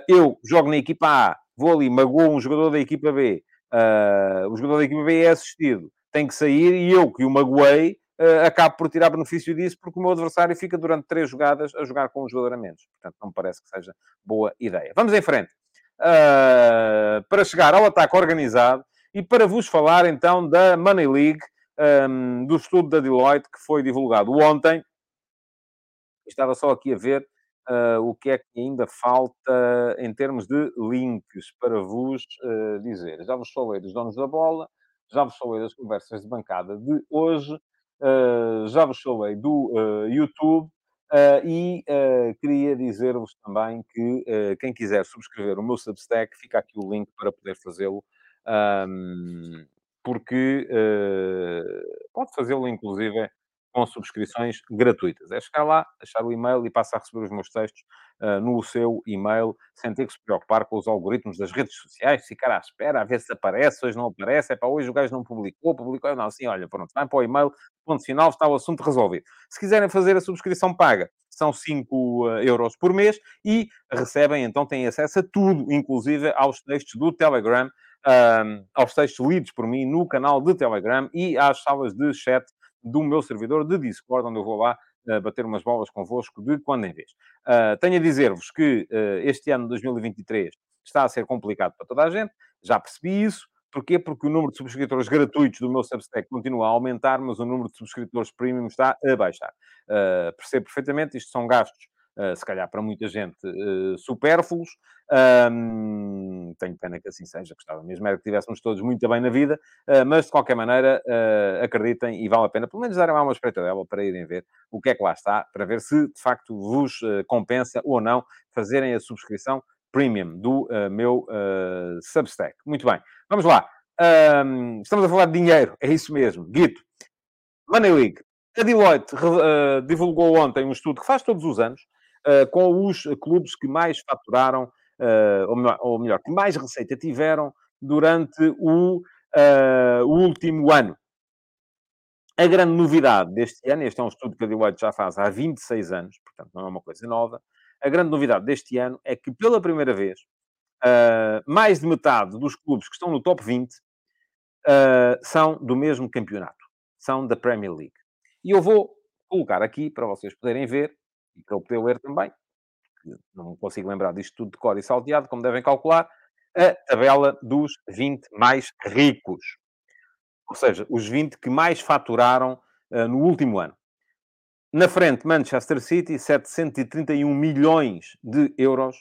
eu jogo na equipa A, vou ali, magoou um jogador da equipa B, uh, o jogador da equipa B é assistido, tem que sair e eu que o magoei uh, acabo por tirar benefício disso porque o meu adversário fica durante três jogadas a jogar com um jogador a menos. Portanto, não me parece que seja boa ideia. Vamos em frente. Uh, para chegar ao ataque organizado e para vos falar então da Money League, um, do estudo da Deloitte que foi divulgado ontem. Estava só aqui a ver uh, o que é que ainda falta em termos de links para vos uh, dizer. Já vos falei dos donos da bola, já vos falei das conversas de bancada de hoje, uh, já vos falei do YouTube. Uh, e uh, queria dizer-vos também que uh, quem quiser subscrever o meu Substack, fica aqui o link para poder fazê-lo. Um, porque pode fazê-lo, inclusive, com subscrições gratuitas. É chegar lá, achar o e-mail e passa a receber os meus textos uh, no seu e-mail, sem ter que se preocupar com os algoritmos das redes sociais, ficar à espera, a ver se aparece, hoje não aparece, é para hoje o gajo não publicou, publicou, não, assim, olha, pronto, vai para o e-mail, ponto final, está o assunto resolvido. Se quiserem fazer a subscrição paga, são 5 uh, euros por mês e recebem, então, têm acesso a tudo, inclusive aos textos do Telegram, uh, aos textos lidos por mim no canal de Telegram e às salas de chat do meu servidor de Discord, onde eu vou lá uh, bater umas bolas convosco de quando em vez. Uh, tenho a dizer-vos que uh, este ano de 2023 está a ser complicado para toda a gente, já percebi isso. Porquê? Porque o número de subscritores gratuitos do meu Substack continua a aumentar, mas o número de subscritores premium está a baixar. Uh, percebo perfeitamente, isto são gastos uh, se calhar para muita gente, uh, supérfluos. Um, tenho pena que assim seja, gostava mesmo era que estivéssemos todos muito bem na vida, uh, mas de qualquer maneira, acreditem e vale a pena, pelo menos darem lá uma espreitadela para irem ver o que é que lá está, para ver se de facto vos compensa ou não fazerem a subscrição premium do meu Substack. Muito bem, vamos lá. Um, estamos a falar de dinheiro, é isso mesmo. Guito, Money League. A Deloitte uh, divulgou ontem um estudo que faz todos os anos, uh, com os clubes que mais faturaram, uh, ou, melhor, ou, melhor, que mais receita tiveram durante o, uh, o último ano. A grande novidade deste ano, este é um estudo que a Deloitte já faz há 26 anos, portanto não é uma coisa nova, a grande novidade deste ano é que pela primeira vez, mais de metade dos clubes que estão no top 20 são do mesmo campeonato, são da Premier League. E eu vou colocar aqui para vocês poderem ver e para eu poder ler também, não consigo lembrar disto tudo de cor e salteado, como devem calcular, a tabela dos 20 mais ricos. Ou seja, os 20 que mais faturaram uh, no último ano. Na frente, Manchester City, 731 milhões de euros.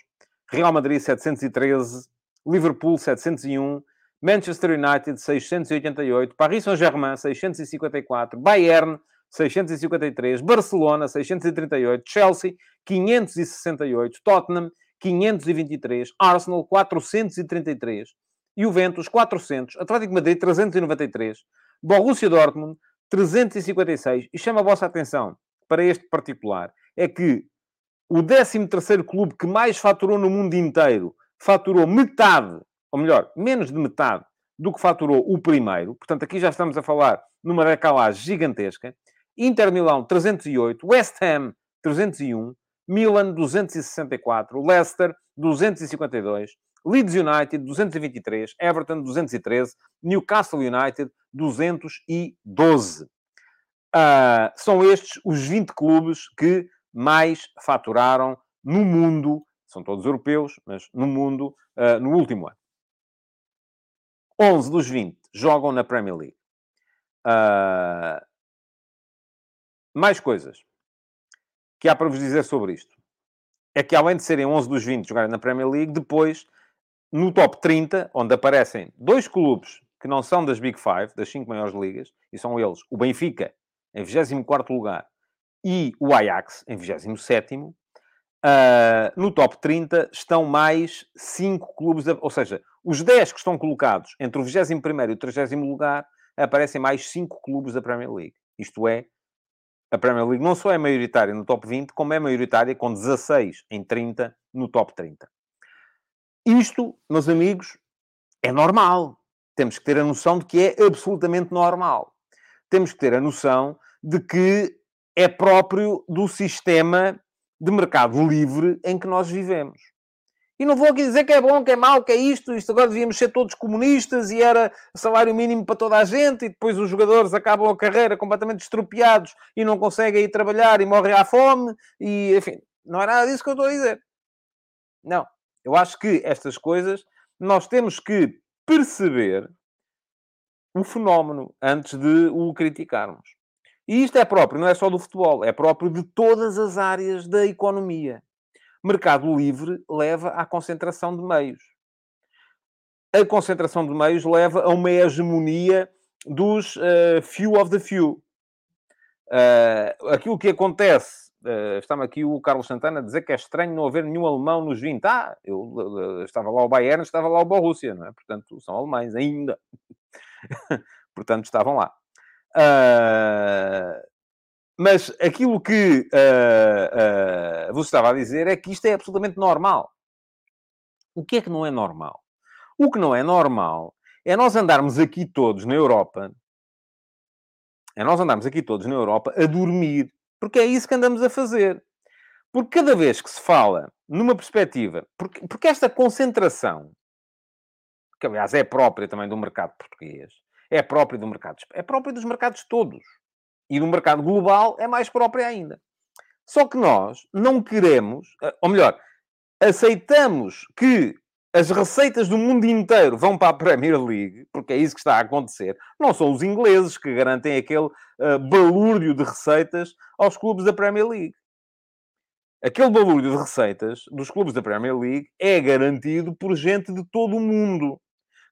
Real Madrid, 713. Liverpool, 701. Manchester United, 688. Paris Saint-Germain, 654. Bayern, 653, Barcelona, 638, Chelsea, 568, Tottenham, 523, Arsenal, 433, Juventus, 400, Atlético Madrid, 393, Borussia Dortmund, 356. E chama a vossa atenção para este particular, é que o 13º clube que mais faturou no mundo inteiro faturou metade, ou melhor, menos de metade do que faturou o primeiro. Portanto, aqui já estamos a falar numa decalagem gigantesca. Inter Milão 308, West Ham 301, Milan 264, Leicester 252, Leeds United 223, Everton 213, Newcastle United 212. Uh, são estes os 20 clubes que mais faturaram no mundo, são todos europeus, mas no mundo, uh, no último ano. 11 dos 20 jogam na Premier League. Uh, mais coisas que há para vos dizer sobre isto. É que além de serem 11 dos 20 jogarem na Premier League, depois, no top 30, onde aparecem dois clubes que não são das Big Five, das cinco maiores ligas, e são eles o Benfica, em 24 lugar, e o Ajax, em 27 uh, ah, no top 30 estão mais 5 clubes, ou seja, os 10 que estão colocados entre o 21 e o 30 lugar, aparecem mais 5 clubes da Premier League. Isto é, a Premier League não só é maioritária no top 20, como é maioritária com 16 em 30 no top 30. Isto, meus amigos, é normal. Temos que ter a noção de que é absolutamente normal. Temos que ter a noção de que é próprio do sistema de mercado livre em que nós vivemos. E não vou aqui dizer que é bom, que é mau, que é isto, isto agora devíamos ser todos comunistas e era salário mínimo para toda a gente e depois os jogadores acabam a carreira completamente estropiados e não conseguem ir trabalhar e morrem à fome e, enfim, não é nada disso que eu estou a dizer. Não. Eu acho que estas coisas nós temos que perceber o fenómeno antes de o criticarmos. E isto é próprio, não é só do futebol, é próprio de todas as áreas da economia mercado livre leva à concentração de meios. A concentração de meios leva a uma hegemonia dos uh, few of the few. Uh, aquilo que acontece Uh, aqui o Carlos Santana a dizer que é estranho não haver nenhum alemão nos 20. Ah, eu uh, estava lá o Bayern, estava lá o Borussia, não é? Portanto, são alemães ainda. Portanto, estavam lá. Uh, mas aquilo que uh, uh, vos estava a dizer é que isto é absolutamente normal. O que é que não é normal? O que não é normal é nós andarmos aqui todos na Europa, é nós andarmos aqui todos na Europa a dormir, porque é isso que andamos a fazer. Porque cada vez que se fala numa perspectiva, porque, porque esta concentração, que aliás é própria também do mercado português, é própria do mercado, é própria dos mercados todos. E no mercado global é mais própria ainda. Só que nós não queremos, eh, ou melhor, aceitamos que as receitas do mundo inteiro vão para a Premier League, porque é isso que está a acontecer. Não são os ingleses que garantem aquele uh, balúrdio de receitas aos clubes da Premier League. Aquele balúrdio de receitas dos clubes da Premier League é garantido por gente de todo o mundo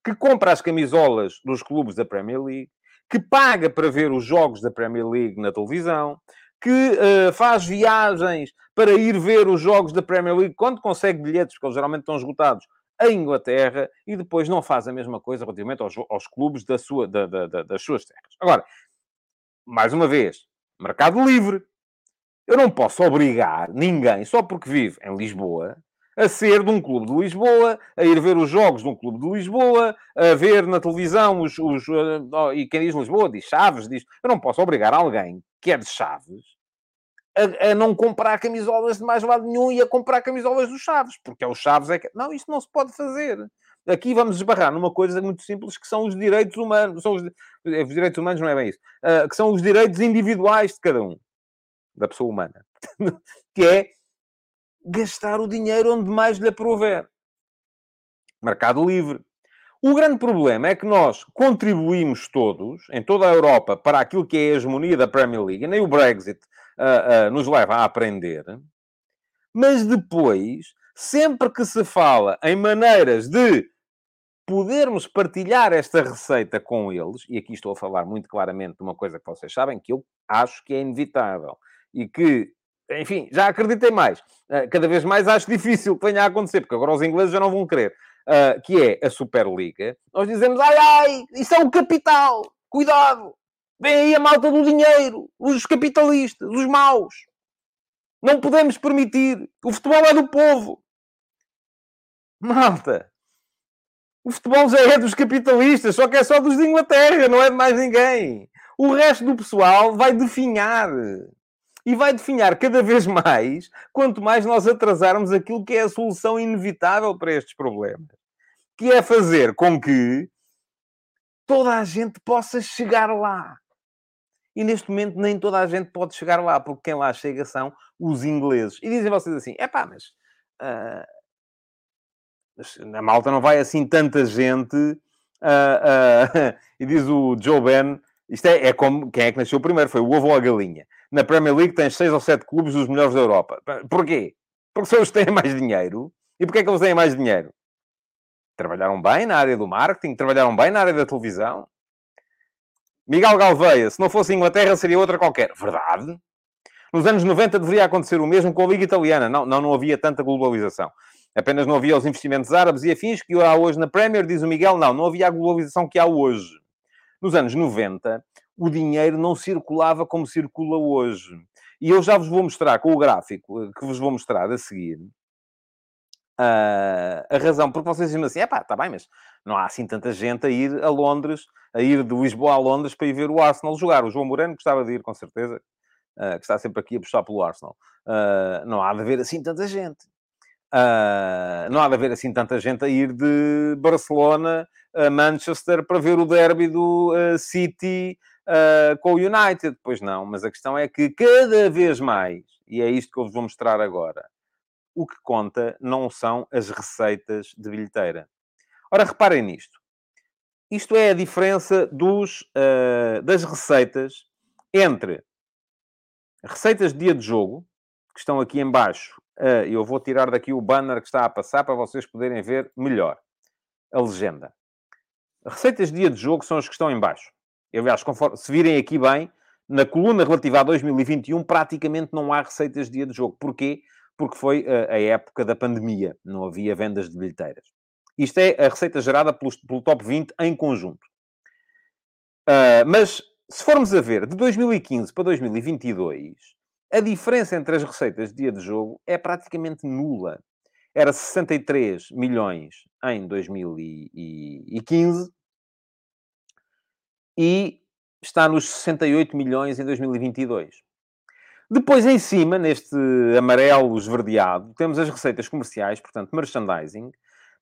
que compra as camisolas dos clubes da Premier League, que paga para ver os jogos da Premier League na televisão, que uh, faz viagens para ir ver os jogos da Premier League quando consegue bilhetes, porque eles geralmente estão esgotados, em Inglaterra, e depois não faz a mesma coisa relativamente aos, aos clubes da sua, da, da, da, das suas terras. Agora, mais uma vez, mercado livre. Eu não posso obrigar ninguém, só porque vive em Lisboa, a ser de um clube de Lisboa, a ir ver os jogos de um clube de Lisboa, a ver na televisão os. os uh, e quem diz Lisboa diz Chaves, diz. Eu não posso obrigar alguém que é de Chaves a, a, não comprar camisolas de mais lado nenhum e a comprar camisolas dos Chaves, porque é os Chaves é que. Não, isso não se pode fazer. Aqui vamos esbarrar numa coisa muito simples que são os direitos humanos. São os, os direitos humanos não é bem isso. Uh, que são os direitos individuais de cada um. Da pessoa humana. que é gastar o dinheiro onde mais lhe aprover. Mercado livre. O grande problema é que nós contribuímos todos, em toda a Europa, para aquilo que é a hegemonia da Premier League, nem o Brexit uh, uh, nos leva a aprender, mas depois, sempre que se fala em maneiras de podermos partilhar esta receita com eles, e aqui estou a falar muito claramente de uma coisa que vocês sabem, que eu acho que é inevitável, e que enfim, já acreditei mais. Uh, cada vez mais acho difícil que venha a acontecer, porque agora os ingleses já não vão querer. Uh, que é a Superliga. Nós dizemos, ai, ai, isso é um capital. Cuidado. Vem aí a malta do dinheiro. Os capitalistas, os maus. Não podemos permitir. O futebol é do povo. Malta. O futebol já é dos capitalistas, só que é só dos de Inglaterra, não é de mais ninguém. O resto do pessoal vai definhar e vai definhar cada vez mais quanto mais nós atrasarmos aquilo que é a solução inevitável para estes problemas, que é fazer com que toda a gente possa chegar lá. E neste momento nem toda a gente pode chegar lá, porque quem lá chega são os ingleses. E dizem vocês assim: é pá, mas, uh, na malta não vai assim tanta gente. Uh, uh, e diz o Joe Ben: isto é, é como quem é que nasceu primeiro? Foi o ovo ou a galinha na Premier League tens seis ou sete clubes dos melhores da Europa. Porquê? Porque são os que têm mais dinheiro. E porquê é que eles têm mais dinheiro? Trabalharam bem na área do marketing, trabalharam bem na área da televisão. Miguel Galveia, se não fosse Inglaterra, seria outra qualquer. Verdade. Nos anos 90 deveria acontecer o mesmo com a Liga Italiana. Não, não, não havia tanta globalização. Apenas não havia os investimentos árabes e afins que há hoje na Premier, diz o Miguel. Não, não havia a globalização que há hoje. Nos anos 90, o dinheiro não circulava como circula hoje. E eu já vos vou mostrar com o gráfico eh, que vos vou mostrar a seguir a razão, porque vocês dizem assim: é pá, está bem, mas não há assim tanta gente a ir a Londres, a ir de Lisboa a Londres para ir ver o Arsenal jogar. O João Moreno gostava de ir, com certeza, uh, que está sempre aqui a puxar pelo Arsenal. Uh, não há de haver assim tanta gente. Não há de haver assim tanta gente a ir de Barcelona a Manchester para ver o derby do City uh, com o United. Pois não, mas a questão é que cada vez mais, e é isto que eu vos vou mostrar agora, o que conta não são as receitas de bilheteira. Ora, reparem nisto. Isto é a diferença dos, uh, das receitas entre receitas de dia de jogo, que estão aqui em baixo. Uh, eu vou tirar daqui o banner que está a passar para vocês poderem ver melhor a legenda. Receitas de dia de jogo são as que estão em baixo. Aliás, conforme, se virem aqui bem, Na coluna relativa a 2021, praticamente não há receitas de dia de jogo. Porquê? Porque foi a, a época da pandemia. Não havia vendas de bilheteiras. Isto é a receita gerada pelo, pelo top 20 em conjunto. Uh, mas, se formos a ver, de 2015 para 2022, a diferença entre as receitas de dia de jogo é praticamente nula. Era 63 milhões em 2015 e está nos 68 milhões em 2022. Depois, em cima, neste amarelo esverdeado, temos as receitas comerciais, portanto, merchandising.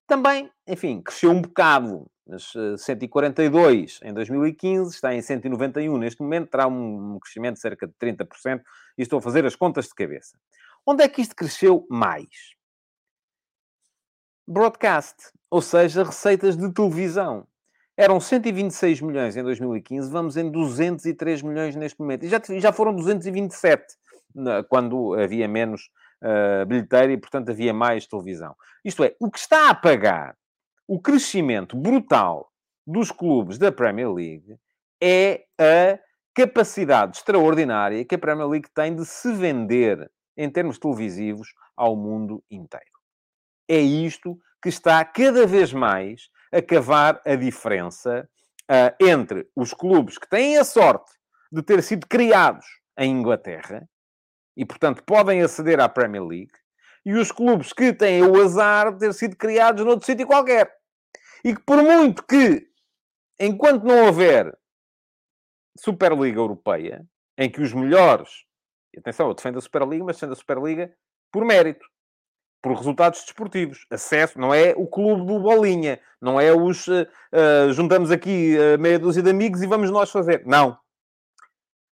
Também, enfim, cresceu um bocado. Mas 142 em 2015, está em 191 neste momento, terá um crescimento de cerca de 30%. E estou a fazer as contas de cabeça. Onde é que isto cresceu mais? Broadcast, ou seja, receitas de televisão. Eram 126 milhões em 2015, vamos em 203 milhões neste momento. E já, já foram 227 quando havia menos uh, bilheteira e, portanto, havia mais televisão. Isto é, o que está a pagar o crescimento brutal dos clubes da Premier League é a capacidade extraordinária que a Premier League tem de se vender em termos televisivos ao mundo inteiro. É isto que está cada vez mais a cavar a diferença uh, entre os clubes que têm a sorte de ter sido criados em Inglaterra e, portanto, podem aceder à Premier League, e os clubes que têm o azar de ter sido criados noutro sítio qualquer. E que, por muito que, enquanto não houver Superliga Europeia, em que os melhores, atenção, eu defendo a Superliga, mas defendo a Superliga por mérito, por resultados desportivos. Acesso, não é o clube do Bolinha, não é os uh, juntamos aqui uh, meia dúzia de amigos e vamos nós fazer. Não.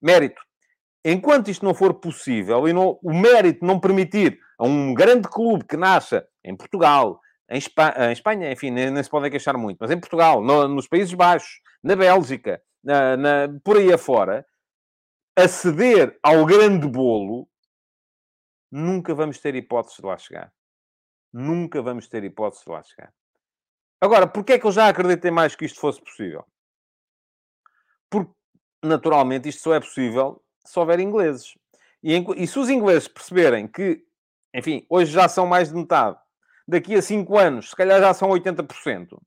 Mérito enquanto isto não for possível e não, o mérito não permitir a um grande clube que nasça em Portugal, em, em Espanha, enfim, nem, nem, se podem queixar muito, mas em Portugal, no, nos Países Baixos, na Bélgica, na, na, por aí afora, aceder ao grande bolo, nunca vamos ter hipóteses de lá chegar. Nunca vamos ter hipóteses de lá chegar. Agora, porquê é que eu já acreditei mais que isto fosse possível? Porque, naturalmente, isto só é possível se houver ingleses. E, e se os ingleses perceberem que, enfim, hoje já são mais de metade, daqui a 5 anos, se calhar já são 80%,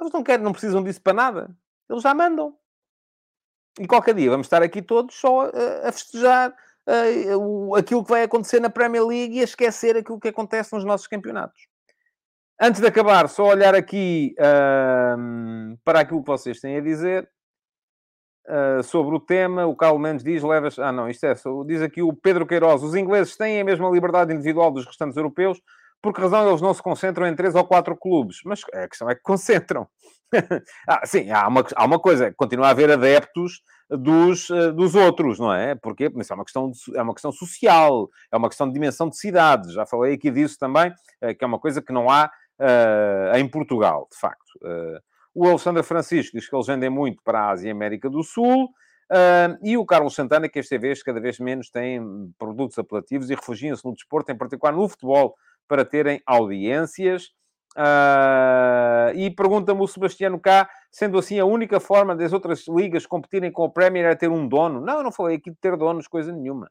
eles não querem, não precisam disso para nada. Eles já mandam. E qualquer dia vamos estar aqui todos só a, a festejar aquilo que vai acontecer na Premier League e a esquecer aquilo que acontece nos nossos campeonatos. Antes de acabar, só olhar aqui uh, para aquilo que vocês têm a dizer. Uh, sobre o tema, o Carlos Mendes diz, levas... Ah, não, isto é, diz aqui o Pedro Queiroz, os ingleses têm a mesma liberdade individual dos restantes europeus, por que razão eles não se concentram em três ou quatro clubes? Mas a questão é que concentram. ah, sim, há uma, há uma coisa, continua a haver adeptos dos, uh, dos outros, não é? Porque isso é uma, questão de, é uma questão social, é uma questão de dimensão de cidades. Já falei aqui disso também, uh, que é uma coisa que não há em Portugal, de facto. O Alexandre Francisco diz que eles vendem muito para a Ásia e América do Sul. Uh, e o Carlos Santana, que esta vez cada vez menos tem produtos apelativos e refugiam-se no desporto, em particular no futebol, para terem audiências. Uh, e pergunta-me o Sebastiano K, sendo assim a única forma das outras ligas competirem com a Premier é ter um dono. Não, eu não falei aqui de ter donos, coisa nenhuma.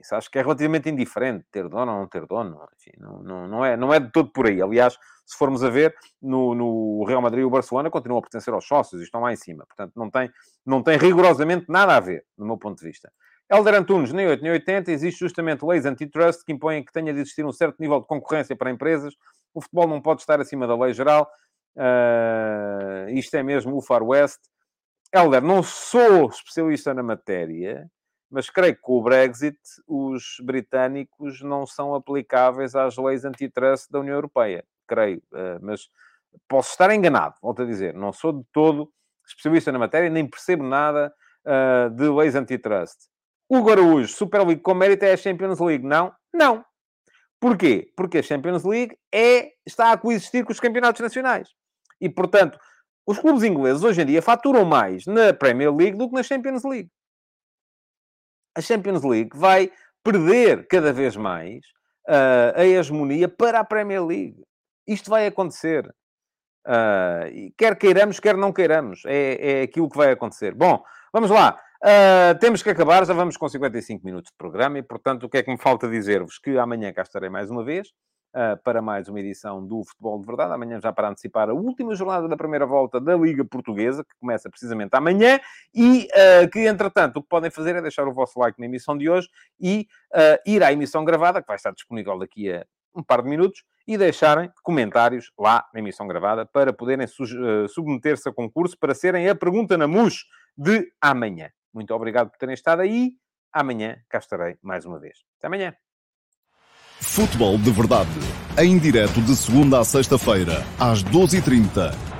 Isso acho que é relativamente indiferente, ter dono ou não ter dono. Enfim, não, não, não, é, não é de todo por aí. Aliás, se formos a ver, no, no Real Madrid e o Barcelona continuam a pertencer aos sócios e estão lá em cima. Portanto, não tem, não tem rigorosamente nada a ver, do meu ponto de vista. Helder Antunes, nem 8 nem 80, existe justamente leis antitrust que impõem que tenha de existir um certo nível de concorrência para empresas. O futebol não pode estar acima da lei geral. Uh, isto é mesmo o Far West. Helder, não sou especialista na matéria, mas creio que com o Brexit os britânicos não são aplicáveis às leis antitrust da União Europeia. Creio, eh, mas posso estar enganado, volto a dizer, não sou de todo especialista na matéria, nem percebo nada uh, de leis antitrust. O Araújo, Super League com mérito é a Champions League. Não? Não. Porquê? Porque a Champions League é, está a coexistir com os campeonatos nacionais. E, portanto, os clubes ingleses hoje em dia faturam mais na Premier League do que na Champions League a Champions League vai perder cada vez mais uh, a hegemonia para a Premier League. Isto vai acontecer. Uh, quer queiramos, quer não queiramos. É, é aquilo que vai acontecer. Bom, vamos lá. Uh, temos que acabar, já vamos com 55 minutos de programa e, portanto, o que é que me falta dizer-vos? Que amanhã cá estarei mais uma vez uh, para mais uma edição do Futebol de Verdade. Amanhã já para antecipar a última jornada da primeira volta da Liga Portuguesa, que começa precisamente amanhã, e uh, que, entretanto, o que podem fazer é deixar o vosso like na emissão de hoje e ir à emissão gravada, que vai estar disponível daqui a um par de minutos, e deixarem comentários lá na emissão gravada para poderem submeter-se a concurso para serem a pergunta na MUS de amanhã. Muito obrigado por terem estado aí. Amanhã cá estarei mais uma vez. Até amanhã. Futebol de Verdade. Em direto de segunda a sexta-feira, às 12h30